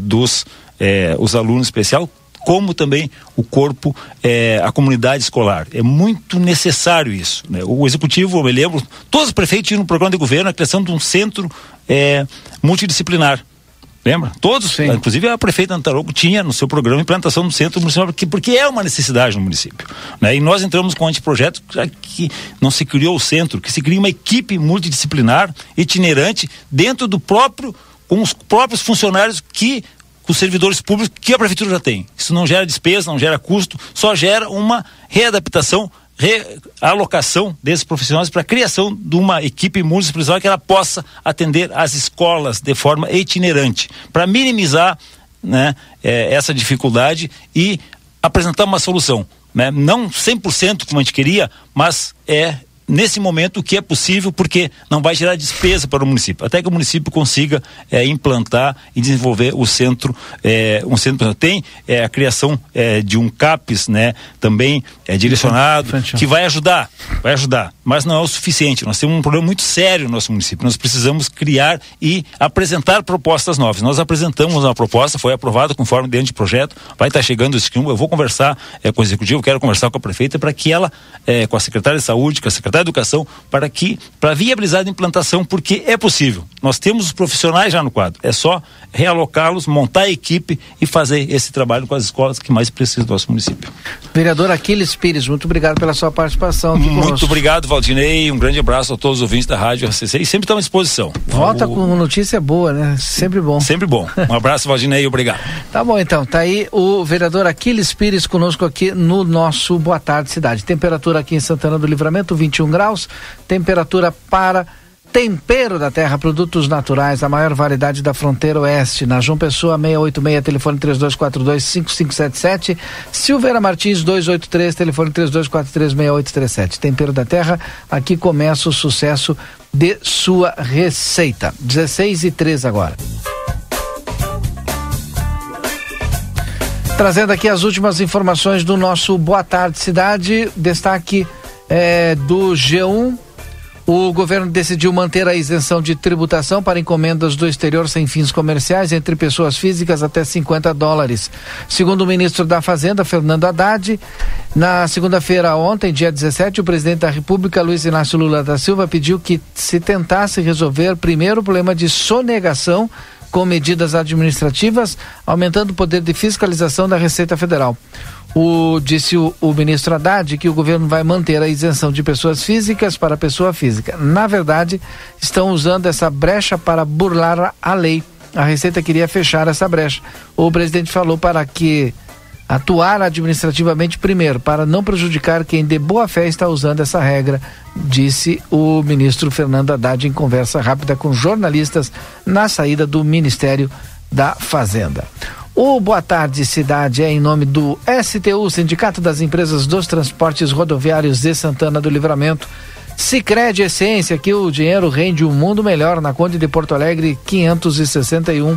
dos os alunos especial como também o corpo, é, a comunidade escolar. É muito necessário isso. Né? O executivo, eu me lembro, todos os prefeitos tinham no programa de governo a criação de um centro é, multidisciplinar. Lembra? Todos, Sim. inclusive a prefeita Antaroco tinha no seu programa implantação do centro municipal, porque, porque é uma necessidade no município. Né? E nós entramos com um anteprojeto que não se criou o centro, que se cria uma equipe multidisciplinar, itinerante, dentro do próprio, com os próprios funcionários que com os servidores públicos que a prefeitura já tem. Isso não gera despesa, não gera custo, só gera uma readaptação, realocação desses profissionais para a criação de uma equipe municipal que ela possa atender as escolas de forma itinerante, para minimizar né, é, essa dificuldade e apresentar uma solução. Né? Não 100% como a gente queria, mas é nesse momento o que é possível, porque não vai gerar despesa para o município, até que o município consiga é, implantar e desenvolver o centro, é, um centro tem é, a criação é, de um CAPES, né, também é direcionado, que vai ajudar, vai ajudar, mas não é o suficiente. Nós temos um problema muito sério no nosso município. Nós precisamos criar e apresentar propostas novas. Nós apresentamos uma proposta, foi aprovada conforme dentro de projeto, vai estar chegando esse Eu vou conversar é, com o executivo, quero conversar com a prefeita para que ela, é, com a secretária de saúde, com a secretária da educação para que para viabilizar a implantação, porque é possível. Nós temos os profissionais já no quadro. É só realocá-los, montar a equipe e fazer esse trabalho com as escolas que mais precisam do nosso município. Vereador Aquiles Pires, muito obrigado pela sua participação. muito conosco. obrigado, Valdinei. Um grande abraço a todos os ouvintes da Rádio RCC e sempre estamos à disposição. Volta o... com notícia boa, né? Sempre bom. Sempre bom. Um abraço, Valdinei, obrigado. tá bom, então. Tá aí o vereador Aquiles Pires conosco aqui no nosso Boa Tarde Cidade. Temperatura aqui em Santana do Livramento, 21 graus. Temperatura para Tempero da Terra, produtos naturais, a maior variedade da fronteira oeste. Na João Pessoa, 686, telefone 3242-5577. Silveira Martins, 283, telefone 3243-6837. Tempero da Terra, aqui começa o sucesso de sua receita. 16 e 3 agora. Trazendo aqui as últimas informações do nosso Boa Tarde Cidade. Destaque é, do G1 o governo decidiu manter a isenção de tributação para encomendas do exterior sem fins comerciais entre pessoas físicas até 50 dólares. Segundo o ministro da Fazenda, Fernando Haddad, na segunda-feira, ontem, dia 17, o presidente da República, Luiz Inácio Lula da Silva, pediu que se tentasse resolver primeiro o problema de sonegação com medidas administrativas, aumentando o poder de fiscalização da Receita Federal. O, disse o, o, ministro Haddad que o governo vai manter a isenção de pessoas físicas para pessoa física. Na verdade, estão usando essa brecha para burlar a lei. A Receita queria fechar essa brecha. O presidente falou para que atuar administrativamente primeiro, para não prejudicar quem de boa fé está usando essa regra, disse o ministro Fernando Haddad em conversa rápida com jornalistas na saída do Ministério da Fazenda. O Boa Tarde Cidade é em nome do STU, Sindicato das Empresas dos Transportes Rodoviários de Santana do Livramento. Sicredi Essência, que o dinheiro rende um mundo melhor na Conde de Porto Alegre 561.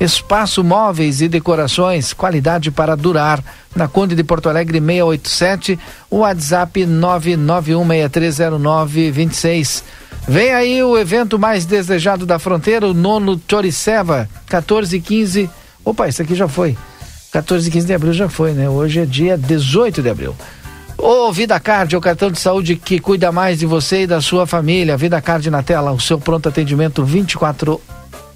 Espaço Móveis e Decorações, qualidade para durar. Na Conde de Porto Alegre 687, WhatsApp 991630926. Vem aí o evento mais desejado da fronteira, o nono Choriceva, 14 e 15. Opa, isso aqui já foi. 14 e 15 de abril já foi, né? Hoje é dia 18 de abril. Ô Vida Card, é o cartão de saúde que cuida mais de você e da sua família. Vida Card na tela, o seu pronto atendimento 24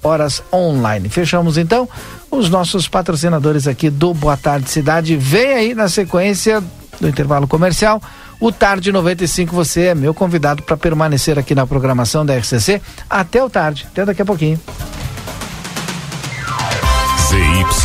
horas online. Fechamos então os nossos patrocinadores aqui do Boa Tarde Cidade. Vem aí na sequência do intervalo comercial. O Tarde 95, você é meu convidado para permanecer aqui na programação da RCC até o tarde, até daqui a pouquinho.